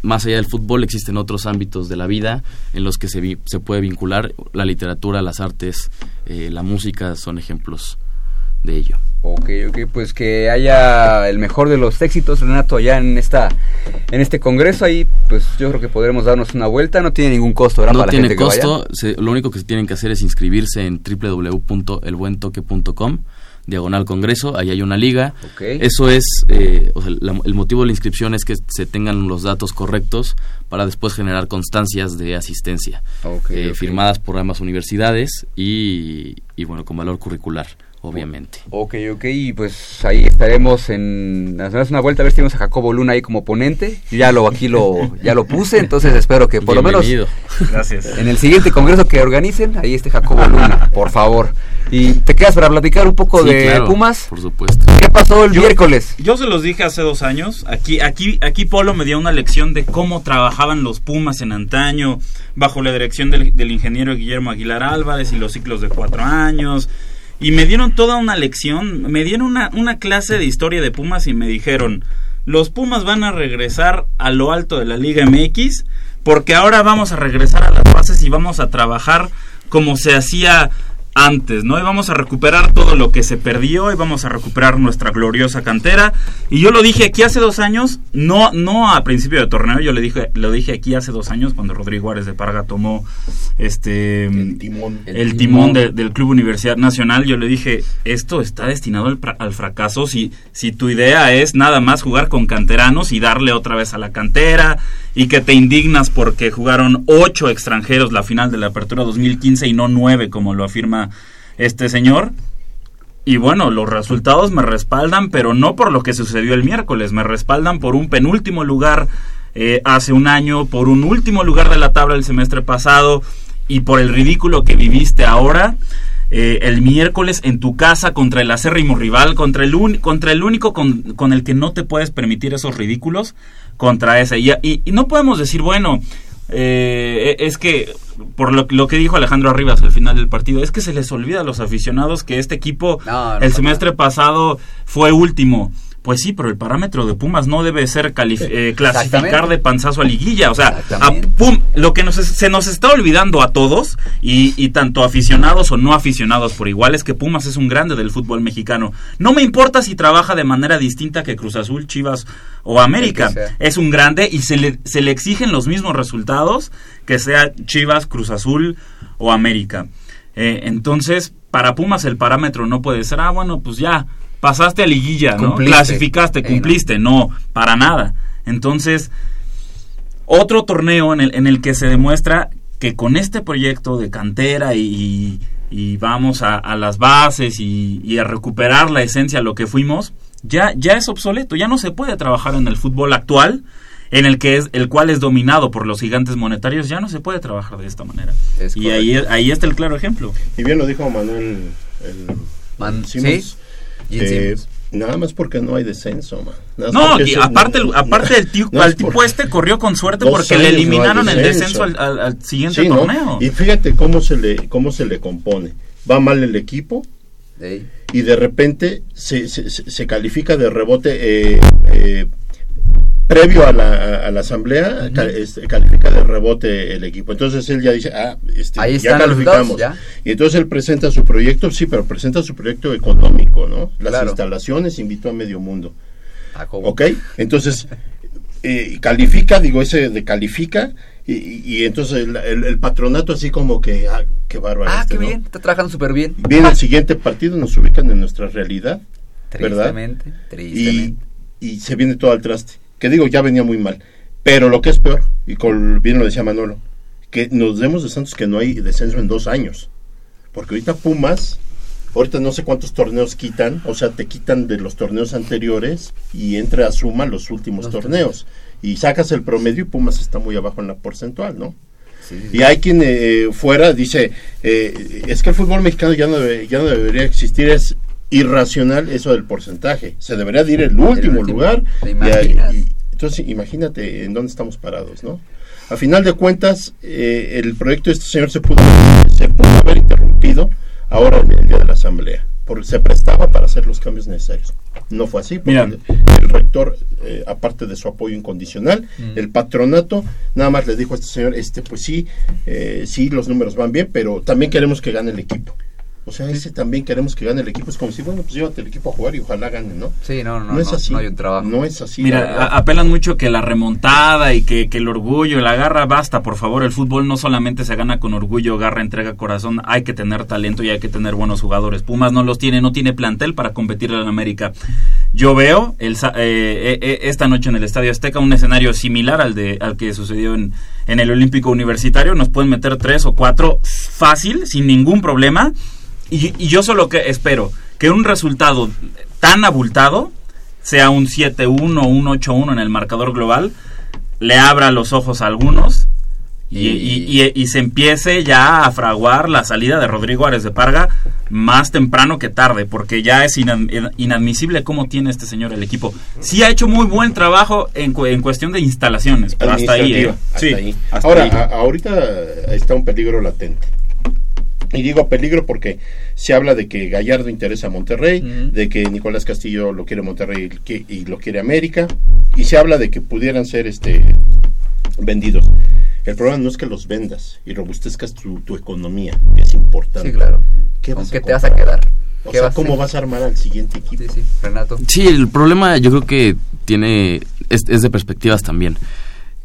más allá del fútbol existen otros ámbitos de la vida en los que se, vi- se puede vincular la literatura, las artes, eh, la música son ejemplos de ello. Ok, ok, pues que haya el mejor de los éxitos, Renato, ya en esta en este congreso ahí, pues yo creo que podremos darnos una vuelta, no tiene ningún costo, ¿verdad? No para la tiene gente costo, se- lo único que tienen que hacer es inscribirse en www.elbuentoque.com diagonal Congreso, ahí hay una liga. Ok. Eso es, eh, o sea, la- el motivo de la inscripción es que se tengan los datos correctos para después generar constancias de asistencia, eh, firmadas por ambas universidades y, y, bueno, con valor curricular, obviamente. Ok, ok, y pues ahí estaremos en hacernos una vuelta a ver si tenemos a Jacobo Luna ahí como ponente. Yo ya lo aquí lo ya lo puse, entonces espero que por lo menos Bienvenido. Gracias. en el siguiente congreso que organicen, ahí esté Jacobo Luna, por favor. Y te quedas para platicar un poco Sí, de claro, Pumas. Por supuesto. ¿Qué pasó el Yo- miércoles? Yo se los dije hace dos años. Aquí, aquí, aquí Polo me dio una lección de cómo trabajaban los Pumas en antaño, bajo la dirección del, del ingeniero Guillermo Aguilar Álvarez y los ciclos de cuatro años. Y me dieron toda una lección, me dieron una, una clase de historia de Pumas y me dijeron, los Pumas van a regresar a lo alto de la Liga MX porque ahora vamos a regresar a las bases y vamos a trabajar como se hacía antes, ¿no? Y vamos a recuperar todo lo que se perdió y vamos a recuperar nuestra gloriosa cantera. Y yo lo dije aquí hace dos años, no, no a principio de torneo, yo le dije, lo dije aquí hace dos años cuando Rodrigo Juárez de Parga tomó este El timón. el timón de- del Club Universidad Nacional, yo le dije, esto está destinado al, al fracaso si, si tu idea es nada más jugar con canteranos y darle otra vez a la cantera y que te indignas porque jugaron ocho extranjeros la final de la Apertura 2015 y no nueve como lo afirma este señor. Y bueno, los resultados me respaldan, pero no por lo que sucedió el miércoles, me respaldan por un penúltimo lugar eh, hace un año, por un último lugar de la tabla el semestre pasado y por el ridículo que viviste ahora. eh, el miércoles en tu casa contra el acérrimo rival, contra el, contra el único con, con el que no te puedes permitir esos ridículos, contra ese. Y, y- y no podemos decir, bueno, eh, es que, por lo, lo que dijo Alejandro Arribas al final del partido, es que se les olvida a los aficionados que este equipo No, no el semestre pasado fue último. Pues sí, pero el parámetro de Pumas no debe ser eh, clasificar de panzazo a liguilla. O sea, a. Pum- lo que nos, es- se nos está olvidando a todos, y, y tanto aficionados o no aficionados por igual, es que Pumas es un grande del fútbol mexicano. No me importa si trabaja de manera distinta que Cruz Azul, Chivas o América. Es un grande y se le, se le exigen los mismos resultados que sea Chivas, Cruz Azul o América. Eh, entonces, para Pumas el parámetro no puede ser, ah, bueno, pues ya, pasaste a liguilla, ¿no? Cumpliste. Clasificaste, Eh, no. cumpliste. no, para nada. Entonces, otro torneo en el, en el que se demuestra que con este proyecto de cantera y, y vamos a, a las bases y, y a recuperar la esencia, lo que fuimos, ya, ya es obsoleto, ya no se puede trabajar en el fútbol actual, en el que es el cual es dominado por los gigantes monetarios, ya no se puede trabajar de esta manera. Es y ahí, ahí está el claro ejemplo. Y bien lo dijo Manuel el, Man- sí, eh. Nada más porque no hay descenso, man. Nada No, y aparte, no- aparte el no es al tipo este corrió con suerte porque le eliminaron el descenso. al, al- al siguiente Sí, ¿no? torneo. Y fíjate cómo se le cómo se le compone. Va mal el equipo y de repente se, se, se- se califica de rebote eh, eh, previo a la, a- la asamblea este, califica de rebote el equipo entonces él ya dice ah este, Ahí ya calificamos resultados, y entonces él presenta su proyecto sí pero presenta su proyecto económico no las Claro. instalaciones invitó a medio mundo Ah. ¿Ok? Entonces, eh, califica, digo, ese de califica, y, entonces el, el- el patronato así como que, ah, qué bárbaro. Ah, este, qué ¿no? bien, está trabajando súper bien. Viene el siguiente partido, nos ubican en nuestra realidad, ¿verdad? Tristemente, Y, tristemente. y se viene todo al traste. Que digo, ya venía muy mal. Pero lo que es peor, y con, bien lo decía Manolo, que nos demos de Santos que no hay descenso en dos años. Porque ahorita Pumas, ahorita no sé cuántos torneos quitan, o sea, te quitan de los torneos anteriores y entra a suma los últimos Los torneos. Y sacas el promedio y Pumas está muy abajo en la porcentual, ¿no? Sí, sí, Y hay quien eh, fuera dice, eh, es que el fútbol mexicano ya no, debe- ya no debería existir, es irracional eso del porcentaje. Se debería de ir el último último. lugar. ¿Te y- imaginas? y- entonces imagínate en dónde estamos parados, ¿no? A final de cuentas, eh, el proyecto de este señor se pudo, se pudo haber interrumpido ahora en el día de la asamblea, porque se prestaba para hacer los cambios necesarios. No fue así, porque Mira. el, el rector, eh, aparte de su apoyo incondicional, Mm. el patronato nada más le dijo a este señor, este pues sí, eh, sí, los números van bien, pero también queremos que gane el equipo. O sea, ese también queremos que gane el equipo. Es como si, bueno, pues llévate el equipo a jugar y ojalá gane, ¿no? Sí, no, no, No es no, así. no hay un trabajo. No es así. Mira, apelan mucho que la remontada y que, que el orgullo, la garra, basta, por favor, el fútbol no solamente se gana con orgullo, garra, entrega, corazón, hay que tener talento y hay que tener buenos jugadores. Pumas no los tiene, no tiene plantel para competir en América. Yo veo el, sa- eh, eh, eh, esta noche en el Estadio Azteca un escenario similar al, de, al que sucedió en, en el Olímpico Universitario. Nos pueden meter tres o cuatro fácil, sin ningún problema. Y, y yo solo que espero que un resultado tan abultado sea un 7-1 o un 8-1 en el marcador global, le abra los ojos a algunos y, y- y- y se empiece ya a fraguar la salida de Rodrigo Ares de Parga más temprano que tarde, porque ya es inadmisible cómo tiene este señor el equipo. Sí ha hecho muy buen trabajo en, cu- en cuestión de instalaciones, pero hasta ahí. ¿eh? Hasta Sí, ahí. hasta Ahora, ahí. a- ahorita está un peligro latente. Y digo peligro porque se habla de que Gallardo interesa a Monterrey, de que Nicolás Castillo lo quiere Monterrey y lo quiere América, y se habla de que pudieran ser este vendidos. El problema no es que los vendas y robustezcas tu, tu economía, que es importante. Sí, claro. ¿Qué ¿Con vas qué a te vas a quedar? O ¿Qué sea, vas a ¿cómo hacer? vas a armar al siguiente equipo? Sí, sí, Renato. Sí, el problema yo creo que tiene es, es de perspectivas también.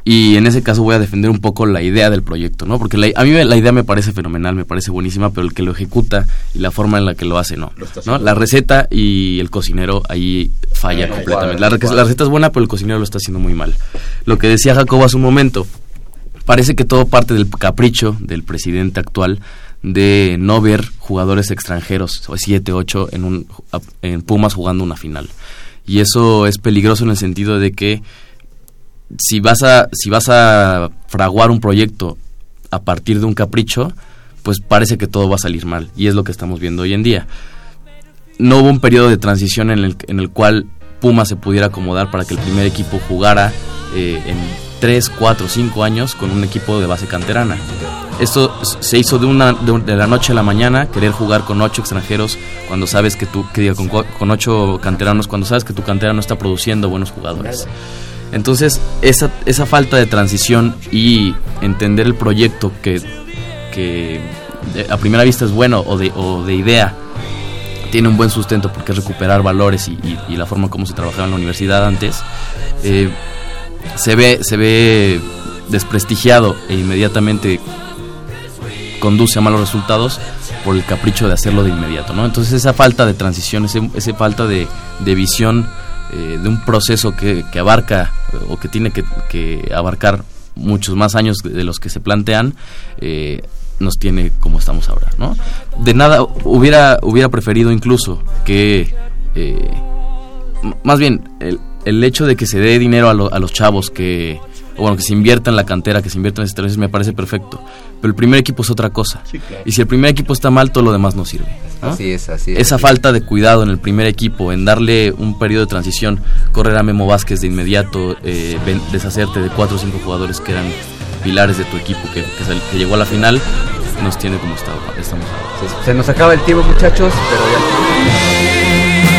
Y en ese caso voy a defender un poco la idea del proyecto, ¿no? Porque la- a mí la idea me parece fenomenal, me parece buenísima, pero el que lo ejecuta y la forma en la que lo hace, no. La receta y el cocinero ahí falla no completamente. La, receta es buena, pero el cocinero lo está haciendo muy mal. Lo que decía Jacobo hace un momento, parece que todo parte del capricho del presidente actual de no ver jugadores extranjeros, 7, 8 en, un, en Pumas jugando una final. Y eso es peligroso en el sentido de que si vas a, si vas a fraguar un proyecto a partir de un capricho, pues parece que todo va a salir mal. Y es lo que estamos viendo hoy en día. No hubo un periodo de transición en el, en el cual Puma se pudiera acomodar para que el primer equipo jugara eh, en 3, 4, 5 años con un equipo de base canterana. Esto se hizo de, una, de, la noche a la mañana, querer jugar con 8 extranjeros cuando sabes que tú, que con, con 8 canteranos, cuando sabes que tu cantera no está produciendo buenos jugadores. Entonces, esa, esa falta de transición y entender el proyecto que, que de- a primera vista es bueno o de, o de idea, tiene un buen sustento porque es recuperar valores y, y- y la forma como se trabajaba en la universidad antes, eh, se, ve, se ve desprestigiado e inmediatamente conduce a malos resultados por el capricho de hacerlo de inmediato, ¿no? Entonces esa falta de transición, esa falta de, de visión eh, de un proceso que, que abarca eh, o que tiene que, que abarcar muchos más años de, los que se plantean, eh, nos tiene como estamos ahora, ¿no? De nada, hubiera, hubiera preferido incluso que, más bien, el, el hecho de que se dé dinero a, lo- a los chavos, que, o bueno, que se invierta en la cantera, que se invierta en estrellas, me parece perfecto. Pero el primer equipo es otra cosa. Sí, claro. Y si el primer equipo está mal, todo lo demás no sirve. ¿no? Así es, así es. Esa falta de cuidado en el primer equipo, en darle un periodo de transición, correr a Memo Vázquez de inmediato, eh, ven- deshacerte de cuatro o cinco jugadores que eran pilares de tu equipo, que, que sal- que llegó a la final, nos tiene como estaba, estamos ahora. Sí, Se nos acaba el tiempo, muchachos, pero ya.